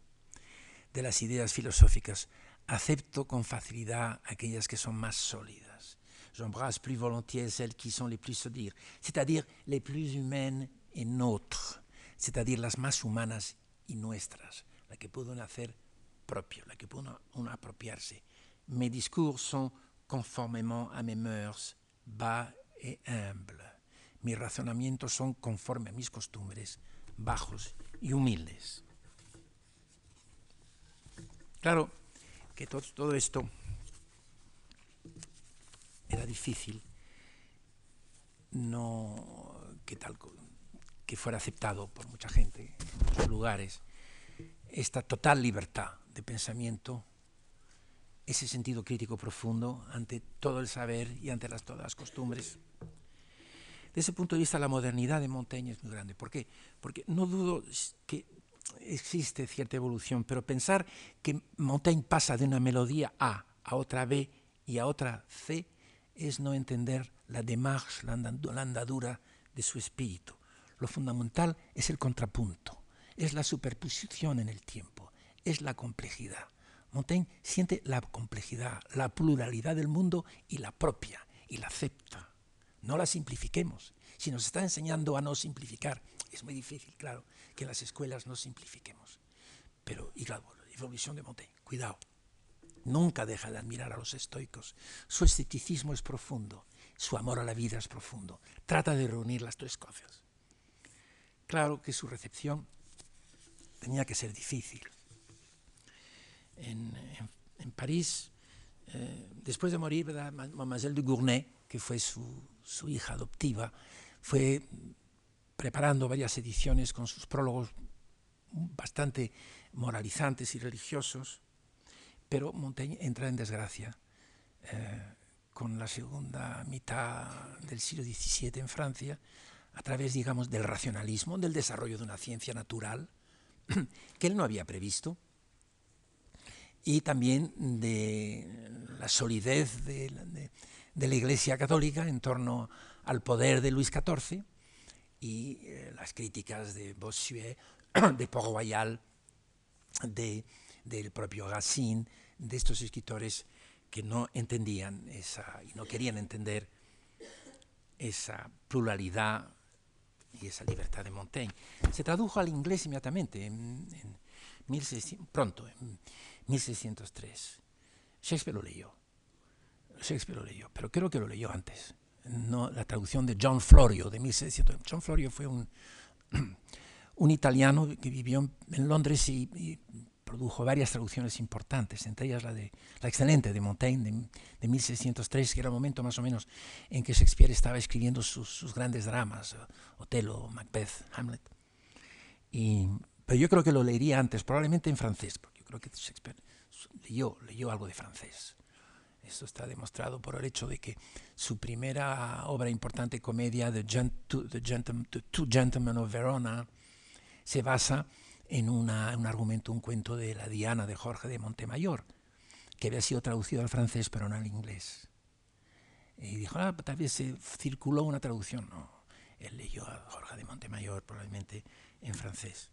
de las ideas filosóficas, acepto con facilidad aquellas que son más sólidas. J'embrasse plus volontiers celles qui sont les plus solides, c'est-à-dire les plus humaines et nôtres c'est-à-dire las más humanas y nuestras, la que pueden hacer propio, la que uno apropiarse. Mes discours sont conformément à mes mœurs, bas et humbles. Mis razonamientos son conforme a mis costumbres, bajos y humildes. Claro que todo, todo esto era difícil, no que tal que fuera aceptado por mucha gente en muchos lugares, esta total libertad de pensamiento, ese sentido crítico profundo ante todo el saber y ante las, todas las costumbres. De ese punto de vista, la modernidad de Montaigne es muy grande. ¿Por qué? Porque no dudo que existe cierta evolución, pero pensar que Montaigne pasa de una melodía A a otra B y a otra C es no entender la démarche, la andadura de su espíritu. Lo fundamental es el contrapunto, es la superposición en el tiempo, es la complejidad. Montaigne siente la complejidad, la pluralidad del mundo y la propia, y la acepta. No la simplifiquemos. Si nos está enseñando a no simplificar, es muy difícil, claro, que en las escuelas no simplifiquemos. Pero, y claro, la evolución de Montaigne, cuidado. Nunca deja de admirar a los estoicos. Su escepticismo es profundo, su amor a la vida es profundo. Trata de reunir las tres cosas. Claro que su recepción tenía que ser difícil. En, París, eh, después de morir. Mademoiselle de Gournay, que fue su, su, hija adoptiva, fue preparando varias ediciones con sus prólogos bastante moralizantes y religiosos, pero Montaigne entra en desgracia eh, con la segunda mitad del siglo XVII en Francia, a través, digamos, del racionalismo, del desarrollo de una ciencia natural que él no había previsto, y también de la solidez de, la Iglesia Católica en torno al poder de Luis XIV y eh, las críticas de Bossuet, de Port-Royal, de, del propio Racine, de estos escritores que no entendían esa y no querían entender esa pluralidad y esa libertad de Montaigne. Se tradujo al inglés inmediatamente, en, pronto, en 1603. Shakespeare lo leyó. Shakespeare lo leyó, pero creo que lo leyó antes. No, la traducción de John Florio de 1600. John Florio fue un, un italiano que vivió en Londres y produjo varias traducciones importantes, entre ellas la, de, la excelente de Montaigne de, de 1603, que era el momento más o menos en que Shakespeare estaba escribiendo sus, grandes dramas, Otelo, Macbeth, Hamlet. Y, pero yo creo que lo leería antes, probablemente en francés, porque yo creo que Shakespeare leyó, leyó algo de francés. Esto está demostrado por el hecho de que su primera obra importante, comedia, The, The, Gentleman, The Two Gentlemen of Verona, se basa un argumento, un cuento de la Diana de Jorge de Montemayor, que había sido traducido al francés pero no al inglés. Y dijo, ah, tal vez se circuló una traducción. No, él leyó a Jorge de Montemayor probablemente en francés.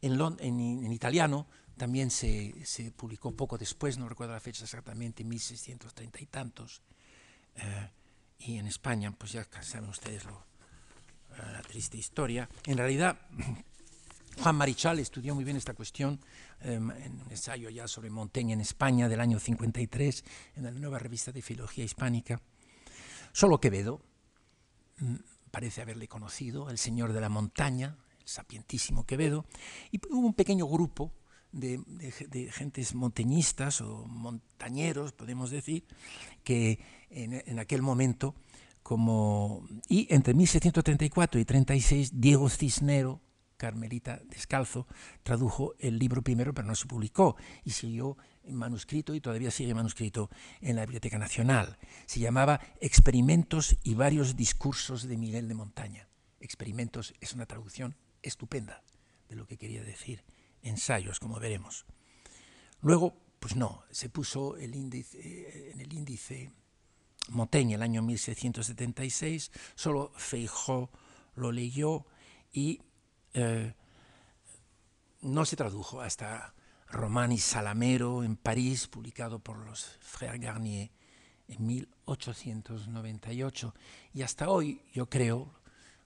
En, en, italiano también se, se, publicó poco después, no recuerdo la fecha exactamente, 1630 y tantos. Eh, y en España, pues ya saben ustedes lo, eh, la triste historia. En realidad, Juan Marichal estudió muy bien esta cuestión em, en un ensayo ya sobre Montaigne en España del año 53, en la nueva revista de Filología Hispánica. Solo Quevedo mm, parece haberle conocido, el señor de la montaña, el sapientísimo Quevedo, y hubo un pequeño grupo de, gentes montañistas o montañeros, podemos decir, que en, en aquel momento, como, y entre 1734 y 36, Diego Cisnero, Carmelita Descalzo, tradujo el libro primero, pero no se publicó, y siguió en manuscrito y todavía sigue manuscrito en la Biblioteca Nacional. Se llamaba Experimentos y varios discursos de Miguel de Montaña. Experimentos es una traducción estupenda de lo que quería decir. Ensayos, como veremos. Luego, pues no, se puso eh, en el índice Montaigne el año 1676, solo Feijó lo leyó y eh, no se tradujo hasta Romani Salamero en París, publicado por los Frères Garnier en 1898. Y hasta hoy, yo creo,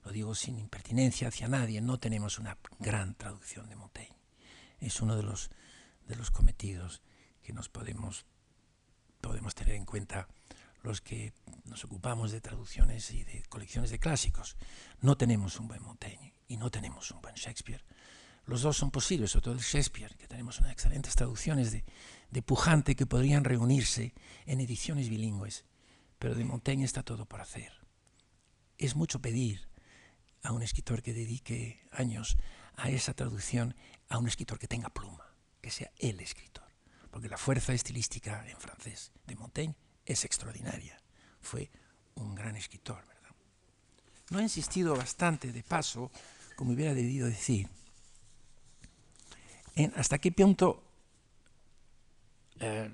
lo digo sin impertinencia hacia nadie, no tenemos una gran traducción de Montaigne. Es uno de los, de los cometidos que nos podemos, podemos tener en cuenta los que nos ocupamos de traducciones y de colecciones de clásicos. No tenemos un buen Montaigne y no tenemos un buen Shakespeare. Los dos son posibles, sobre todo el Shakespeare, que tenemos unas excelentes traducciones de, de Pujante que podrían reunirse en ediciones bilingües, pero de Montaigne está todo por hacer. Es mucho pedir a un escritor que dedique años a esa traducción, a un escritor que tenga pluma, que sea el escritor, porque la fuerza estilística en francés de Montaigne es extraordinaria. Fue un gran escritor, ¿verdad? No he insistido bastante, de paso, como hubiera debido decir, hasta qué punto eh,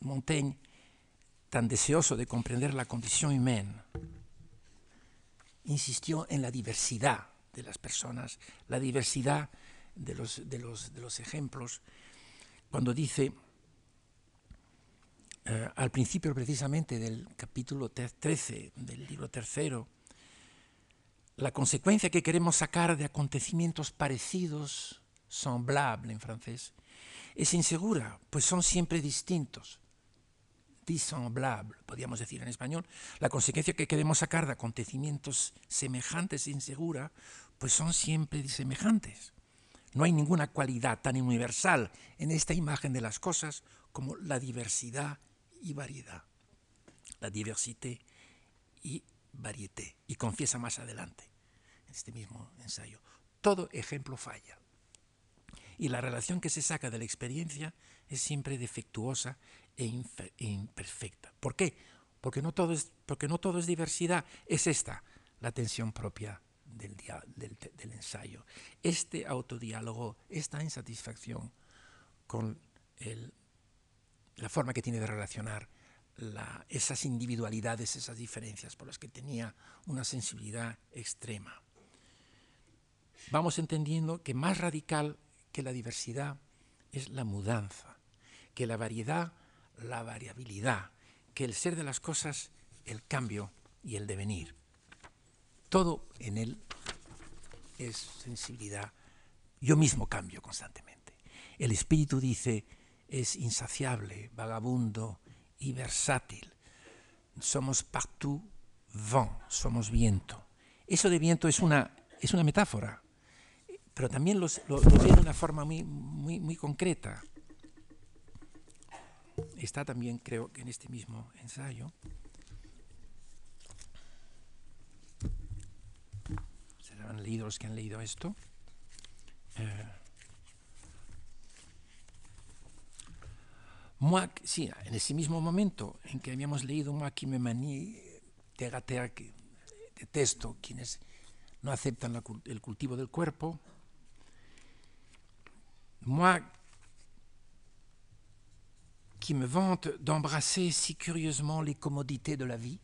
Montaigne, tan deseoso de comprender la condición humana, insistió en la diversidad de las personas, la diversidad de los, de los, de los ejemplos, cuando dice, eh, al principio precisamente del capítulo 13 del libro tercero, la consecuencia que queremos sacar de acontecimientos parecidos, semblable en francés, es insegura, pues son siempre distintos. Dissemblable, podríamos decir en español. La consecuencia que queremos sacar de acontecimientos semejantes e insegura, pues son siempre semejantes. No hay ninguna cualidad tan universal en esta imagen de las cosas como la diversidad y variedad. La diversidad y varieté. Y confiesa más adelante, en este mismo ensayo, todo ejemplo falla. Y la relación que se saca de la experiencia es siempre defectuosa e, imperfecta. ¿Por qué? Porque no, todo es, porque no todo es diversidad. Es esta la tensión propia del, ensayo. Este autodiálogo, esta insatisfacción con la forma que tiene de relacionar esas individualidades, esas diferencias por las que tenía una sensibilidad extrema. Vamos entendiendo que más radical que la diversidad es la mudanza, que la variedad, la variabilidad, que el ser de las cosas, el cambio y el devenir. Todo en él es sensibilidad. Yo mismo cambio constantemente. El espíritu dice, es insaciable, vagabundo y versátil. Somos partout vent, somos viento. Eso de viento es una, es una metáfora, pero también lo, veo de una forma muy, muy, muy concreta. Está también, creo que en este mismo ensayo. Se han leído los que han leído esto. Eh, Moi, sí, en ese mismo momento en que habíamos leído Moi qui me manie, terre terre, que detesto quienes no aceptan la, el cultivo del cuerpo, moi qui me vante d'embrasser si curieusement les commodités de la vie,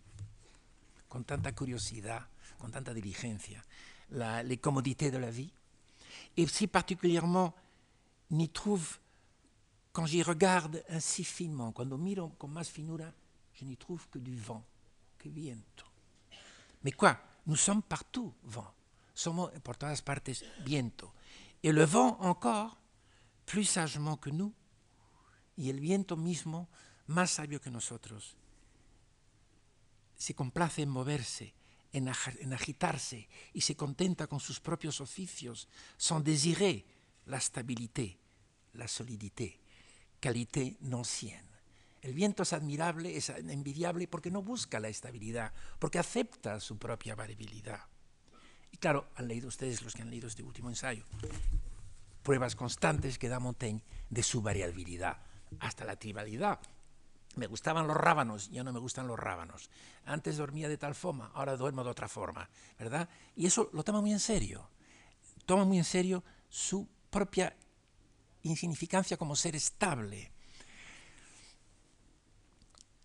con tanta curiosidad, con tanta diligencia, la, les commodités de la vie, et si particulièrement n'y trouve quand j'y regarde ainsi finement, cuando miro con más finura, je n'y trouve que du vent, que viento. Mais quoi? Nous sommes partout vent. Somos por todas partes viento. Et le vent encore, plus sagement que nous, y el viento mismo, más sabio que nosotros, se complace en moverse, en agitarse, y se contenta con sus propios oficios, sans désirer la stabilité, la solidité qualité ancienne. El viento es admirable, es envidiable porque no busca la estabilidad, porque acepta su propia variabilidad. Y claro, han leído ustedes, los que han leído este último ensayo, pruebas constantes que da Montaigne de su variabilidad, hasta la tribalidad. Me gustaban los rábanos, ya no me gustan los rábanos. Antes dormía de tal forma, ahora duermo de otra forma, ¿verdad? Y eso lo toma muy en serio. Toma muy en serio su propia insignificancia como ser estable.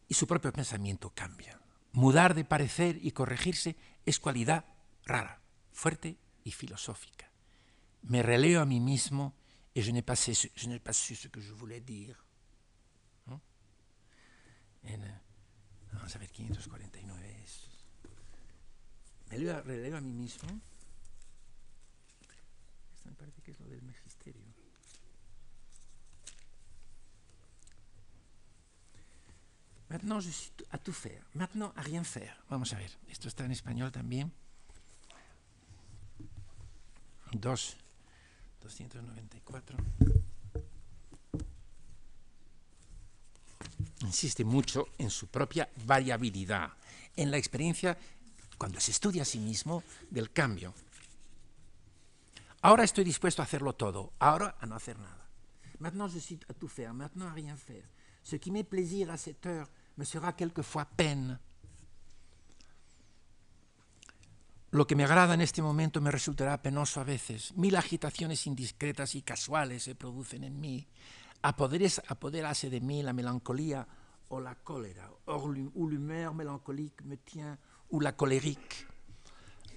Y su propio pensamiento cambia. Mudar de parecer y corregirse es cualidad rara, fuerte y filosófica. Me releo a mí mismo y je n'ai pas, pas su ce que je voulais dire. ¿No? En, vamos a ver, 549 es. Me releo a mí mismo. Esto me parece que es lo del magisterio. Maintenant, je suis à tout faire. Maintenant, à rien faire. Vamos a ver. Esto está en español también. 2, 294. Insiste mucho en su propia variabilidad, en la experiencia, cuando se estudia a sí mismo, del cambio. Ahora estoy dispuesto a hacerlo todo, ahora a no hacer nada. Maintenant, je suis à tout faire, maintenant à rien faire. Ce qui m'est plaisir cette heure me sera quelquefois peine. Lo que me agrada en este momento me resultará penoso a veces. Mil agitaciones indiscretas y casuales se producen en mí. Apoderase de mí la melancolía o la cólera, ou l'humeur mélancolique me tient, ou la colérique.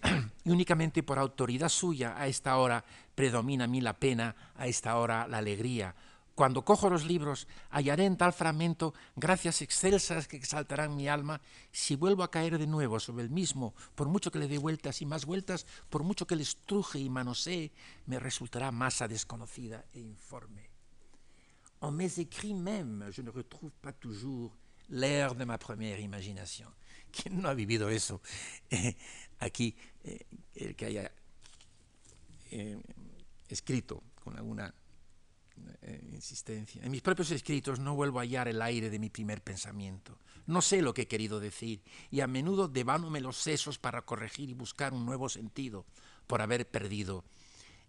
Y únicamente por autoridad suya a esta hora predomina a mí la pena, a esta hora la alegría, cuando cojo los libros, hallaré en tal fragmento gracias excelsas que exaltarán mi alma. Si vuelvo a caer de nuevo sobre el mismo, por mucho que le dé vueltas y más vueltas, por mucho que le estruje y manosee, me resultará masa desconocida e informe. En mes écrits même, je ne retrouve pas toujours l'air de ma première imagination. ¿Quién no ha vivido eso? Eh, aquí, el que haya eh, escrito con alguna eh, insistencia. En mis propios escritos no vuelvo a hallar el aire de mi primer pensamiento. No sé lo que he querido decir y a menudo devánome los sesos para corregir y buscar un nuevo sentido por haber perdido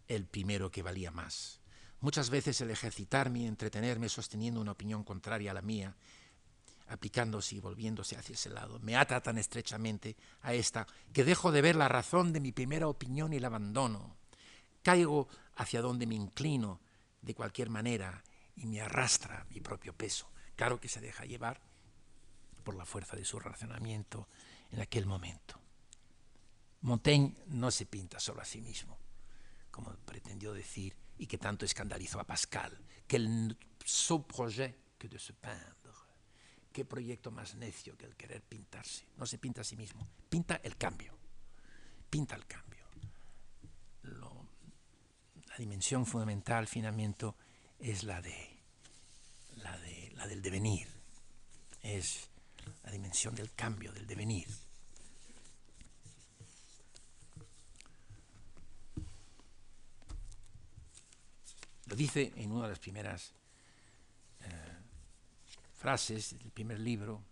el primero que valía más. Muchas veces el ejercitarme y entretenerme sosteniendo una opinión contraria a la mía, aplicándose y volviéndose hacia ese lado, me ata tan estrechamente a esta que dejo de ver la razón de mi primera opinión y la abandono. Caigo hacia donde me inclino de cualquier manera y me arrastra mi propio peso. Claro que se deja llevar por la fuerza de su razonamiento en aquel momento. Montaigne no se pinta solo a sí mismo, como pretendió decir y que tanto escandalizó a Pascal, que el su projet que de se peindre. Qué proyecto más necio que el querer pintarse. No se pinta a sí mismo, pinta el cambio. Pinta el cambio. Lo, dimensión fundamental, finalmente, es la de la, de, la del devenir. Es la dimensión del cambio, del devenir. Lo dice en una de las primeras eh, frases del primer libro,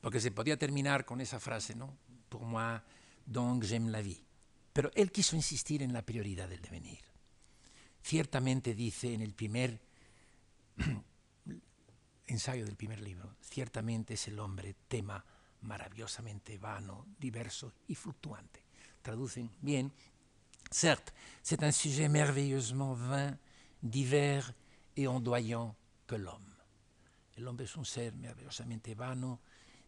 porque se podía terminar con esa frase, ¿no? Pour moi, donc j'aime la vie. Pero él quiso insistir en la prioridad del devenir. Ciertamente dice en el primer ensayo del primer libro, ciertamente es el hombre tema maravillosamente vano, diverso y fluctuante. Traducen bien Certes, c'est un sujet merveilleusement vain, divers et ondoyant que l'homme. El hombre es un ser maravillosamente vano,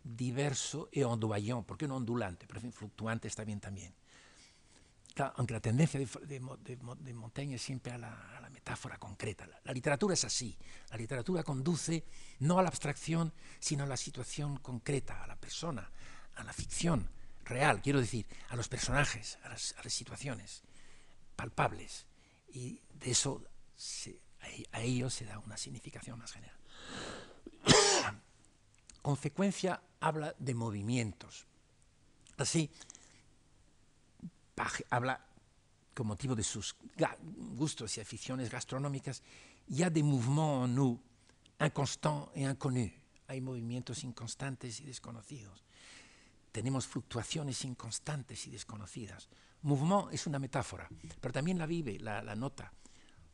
diverso y ondoyant, porque no ondulante, pero en fluctuante está bien también. Aunque la tendencia de, de, Montaigne es siempre a la, metáfora concreta. La, literatura es así. La literatura conduce no a la abstracción, sino a la situación concreta, a la persona, a la ficción real, quiero decir, a los personajes, a las, situaciones palpables. Y de eso, a, a ello se da una significación más general. Consecuencia habla de movimientos. Así, habla con motivo de sus gustos y aficiones gastronómicas, ya de mouvement en nous, inconstant et inconnu. Hay movimientos inconstantes y desconocidos. Tenemos fluctuaciones inconstantes y desconocidas. Mouvement es una metáfora, pero también la vive, la, la nota.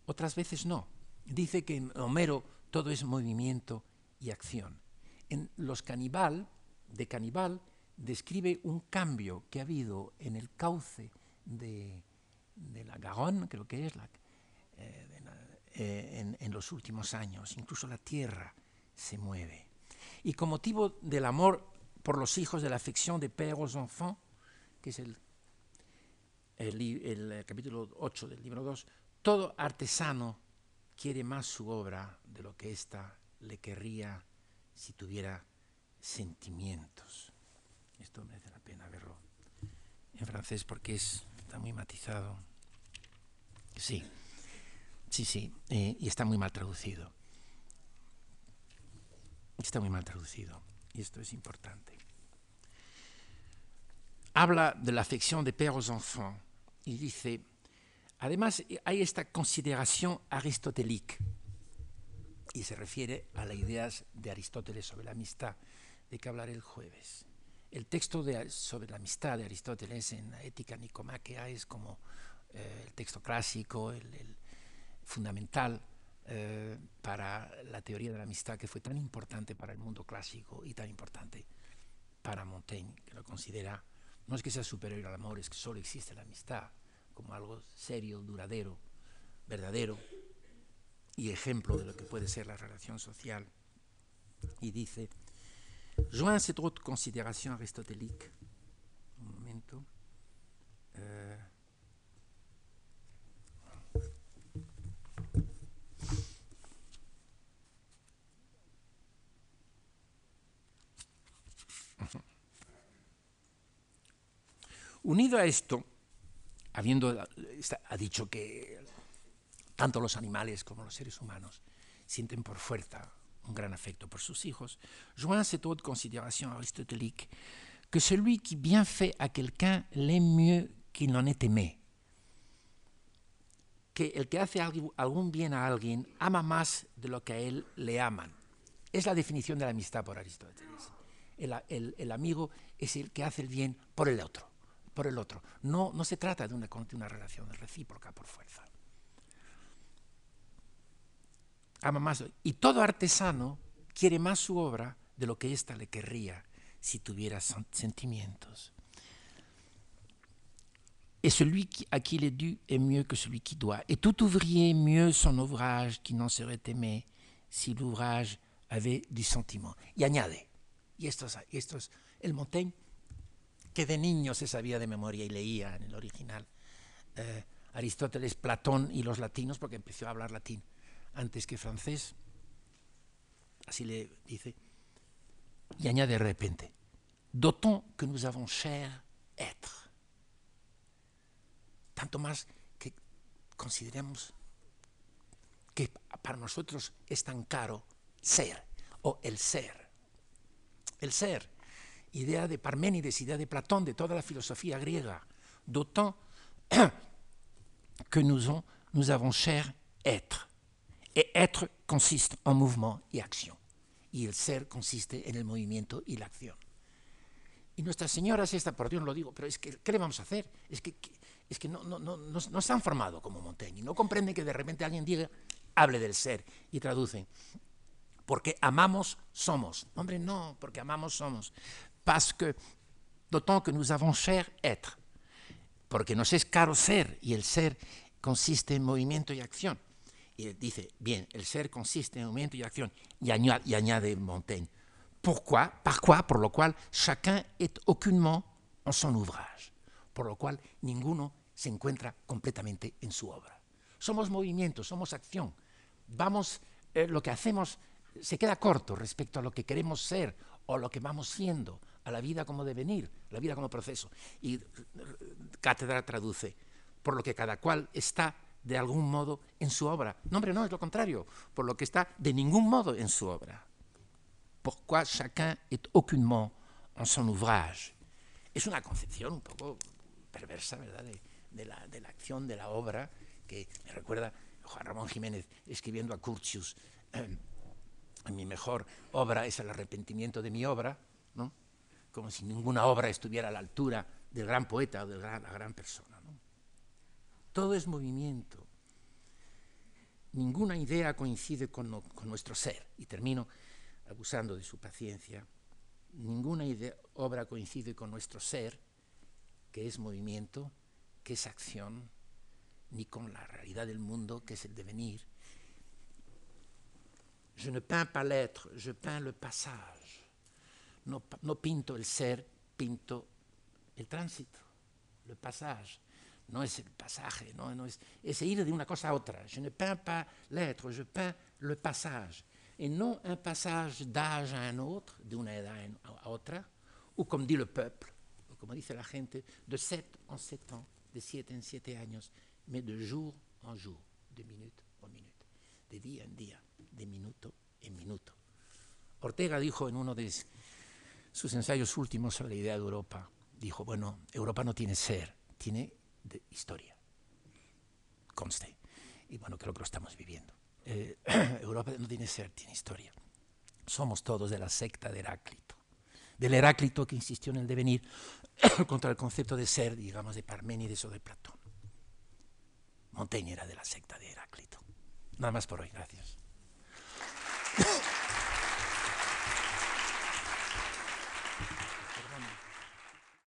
Otras veces no. Dice que en Homero todo es movimiento y acción. En Los Canibal, de Canibal, describe un cambio que ha habido en el cauce de, de la Garonne, creo que es, la, eh, eh, en, en, los últimos años. Incluso la tierra se mueve. Y con motivo del amor por los hijos, de la afección de père aux enfants, que es el, el, el capítulo 8 del libro 2, todo artesano quiere más su obra de lo que ésta le querría si tuviera sentimientos. Esto merece la pena verlo en francés porque es, está muy matizado. Sí, sí, sí, eh, y está muy mal traducido. Está muy mal traducido, y esto es importante. Habla de la afección de père aux enfants y dice, además hay esta consideración aristotélique, y se refiere a las ideas de Aristóteles sobre la amistad, de que hablaré el jueves. El texto de, sobre la amistad de Aristóteles en la Ética Nicomáquea es como eh, el texto clásico, el, el fundamental eh, para la teoría de la amistad que fue tan importante para el mundo clásico y tan importante para Montaigne, que lo considera, no es que sea superior al amor, es que solo existe la amistad como algo serio, duradero, verdadero y ejemplo de lo que puede ser la relación social. Y dice, Joint cette autre aristotélique. Un momento. Euh, Unido a esto, habiendo ha dicho que tanto los animales como los seres humanos sienten por fuerza un gran afecto por sus hijos, joint cette autre considération aristotélique que celui qui bien fait à quelqu'un l'aime mieux qu'il n'en est aimé. que el que hace algún bien a alguien ama más de lo que a él le aman. Es la definición de la amistad por Aristóteles. El, amigo es el que hace el bien por el otro, por el otro. No, no se trata de una, de una relación recíproca por fuerza. Ama más. Y todo artesano quiere más su obra de lo que ésta le querría si tuviera sentimientos. Et celui à qui il est dû est mieux que celui qui doit. Et tout ouvrier mieux son ouvrage qui n'en serait aimé si l'ouvrage avait du sentiment. Y añade, y esto, es el Montaigne, que de niño se sabía de memoria y leía en el original eh, Aristóteles, Platón y los latinos, porque empezó a hablar latín antes que francés, así le dice, y añade de repente, d'autant que nous avons cher être tanto más que consideremos que para nosotros es tan caro ser o el ser. El ser, idea de Parménides, idea de Platón, de toda la filosofía griega, d'autant que nous, nous avons cher être. Et être consiste en mouvement y acción. Y el ser consiste en el movimiento y la acción. Y Nuestra Señora es esta, por Dios lo digo, pero es que, ¿qué le vamos a hacer? Es que, es que no, no, no, no, se han formado como Montaigne, no comprenden que de repente alguien diga, hable del ser y traducen, porque amamos somos. Hombre, no, porque amamos somos. Parce que, d'autant que nous avons cher être, porque nos es caro ser y el ser consiste en movimiento y acción. Dice, bien, el ser consiste en movimiento y acción. Y añade, y añade Montaigne, pourquoi, par quoi, por lo cual chacun est aucunement en son ouvrage. Por lo cual ninguno se encuentra completamente en su obra. Somos movimiento, somos acción. Vamos, eh, lo que hacemos se queda corto respecto a lo que queremos ser o lo que vamos siendo, a la vida como devenir, la vida como proceso. Y Cátedra traduce, por lo que cada cual está de algún modo en su obra. No, hombre, no, es lo contrario, por lo que está de ningún modo en su obra. Pourquoi chacun est aucunement en son ouvrage. Es una concepción un poco perversa, ¿verdad?, de la, de la acción, de la obra, que me recuerda Juan Ramón Jiménez escribiendo a Curtius, eh, mi mejor obra es el arrepentimiento de mi obra, ¿no? como si ninguna obra estuviera a la altura del gran poeta o de la gran persona. Todo es movimiento. Ninguna idea coincide con, nuestro ser. Y termino abusando de su paciencia. Ninguna obra coincide con nuestro ser, que es movimiento, que es acción, ni con la realidad del mundo, que es el devenir. Je ne peins pas l'être, je peins le passage. No, pinto el ser, pinto el tránsito, le passage. No es el pasaje, no, no es, es ir de una cosa a otra. Je ne peins pas l'être, je peins le passage. Et non un passage d'âge à un autre, d'una edad a otra, ou comme dit le peuple, ou comme dice la gente, de sept en sept ans, de siete en siete años, mais de jour en jour, de minute en minute, de día en día, de minuto en minuto. Ortega dijo en uno de sus ensayos últimos sobre la idea de Europa, dijo, bueno, Europa no tiene ser, tiene historia. Conste. Y bueno, creo que lo estamos viviendo. Eh, Europa no tiene ser, tiene historia. Somos todos de la secta de Heráclito. Del Heráclito que insistió en el devenir contra el concepto de ser, digamos, de Parménides o de Platón. Montaigne era de la secta de Heráclito. Nada más por hoy, gracias.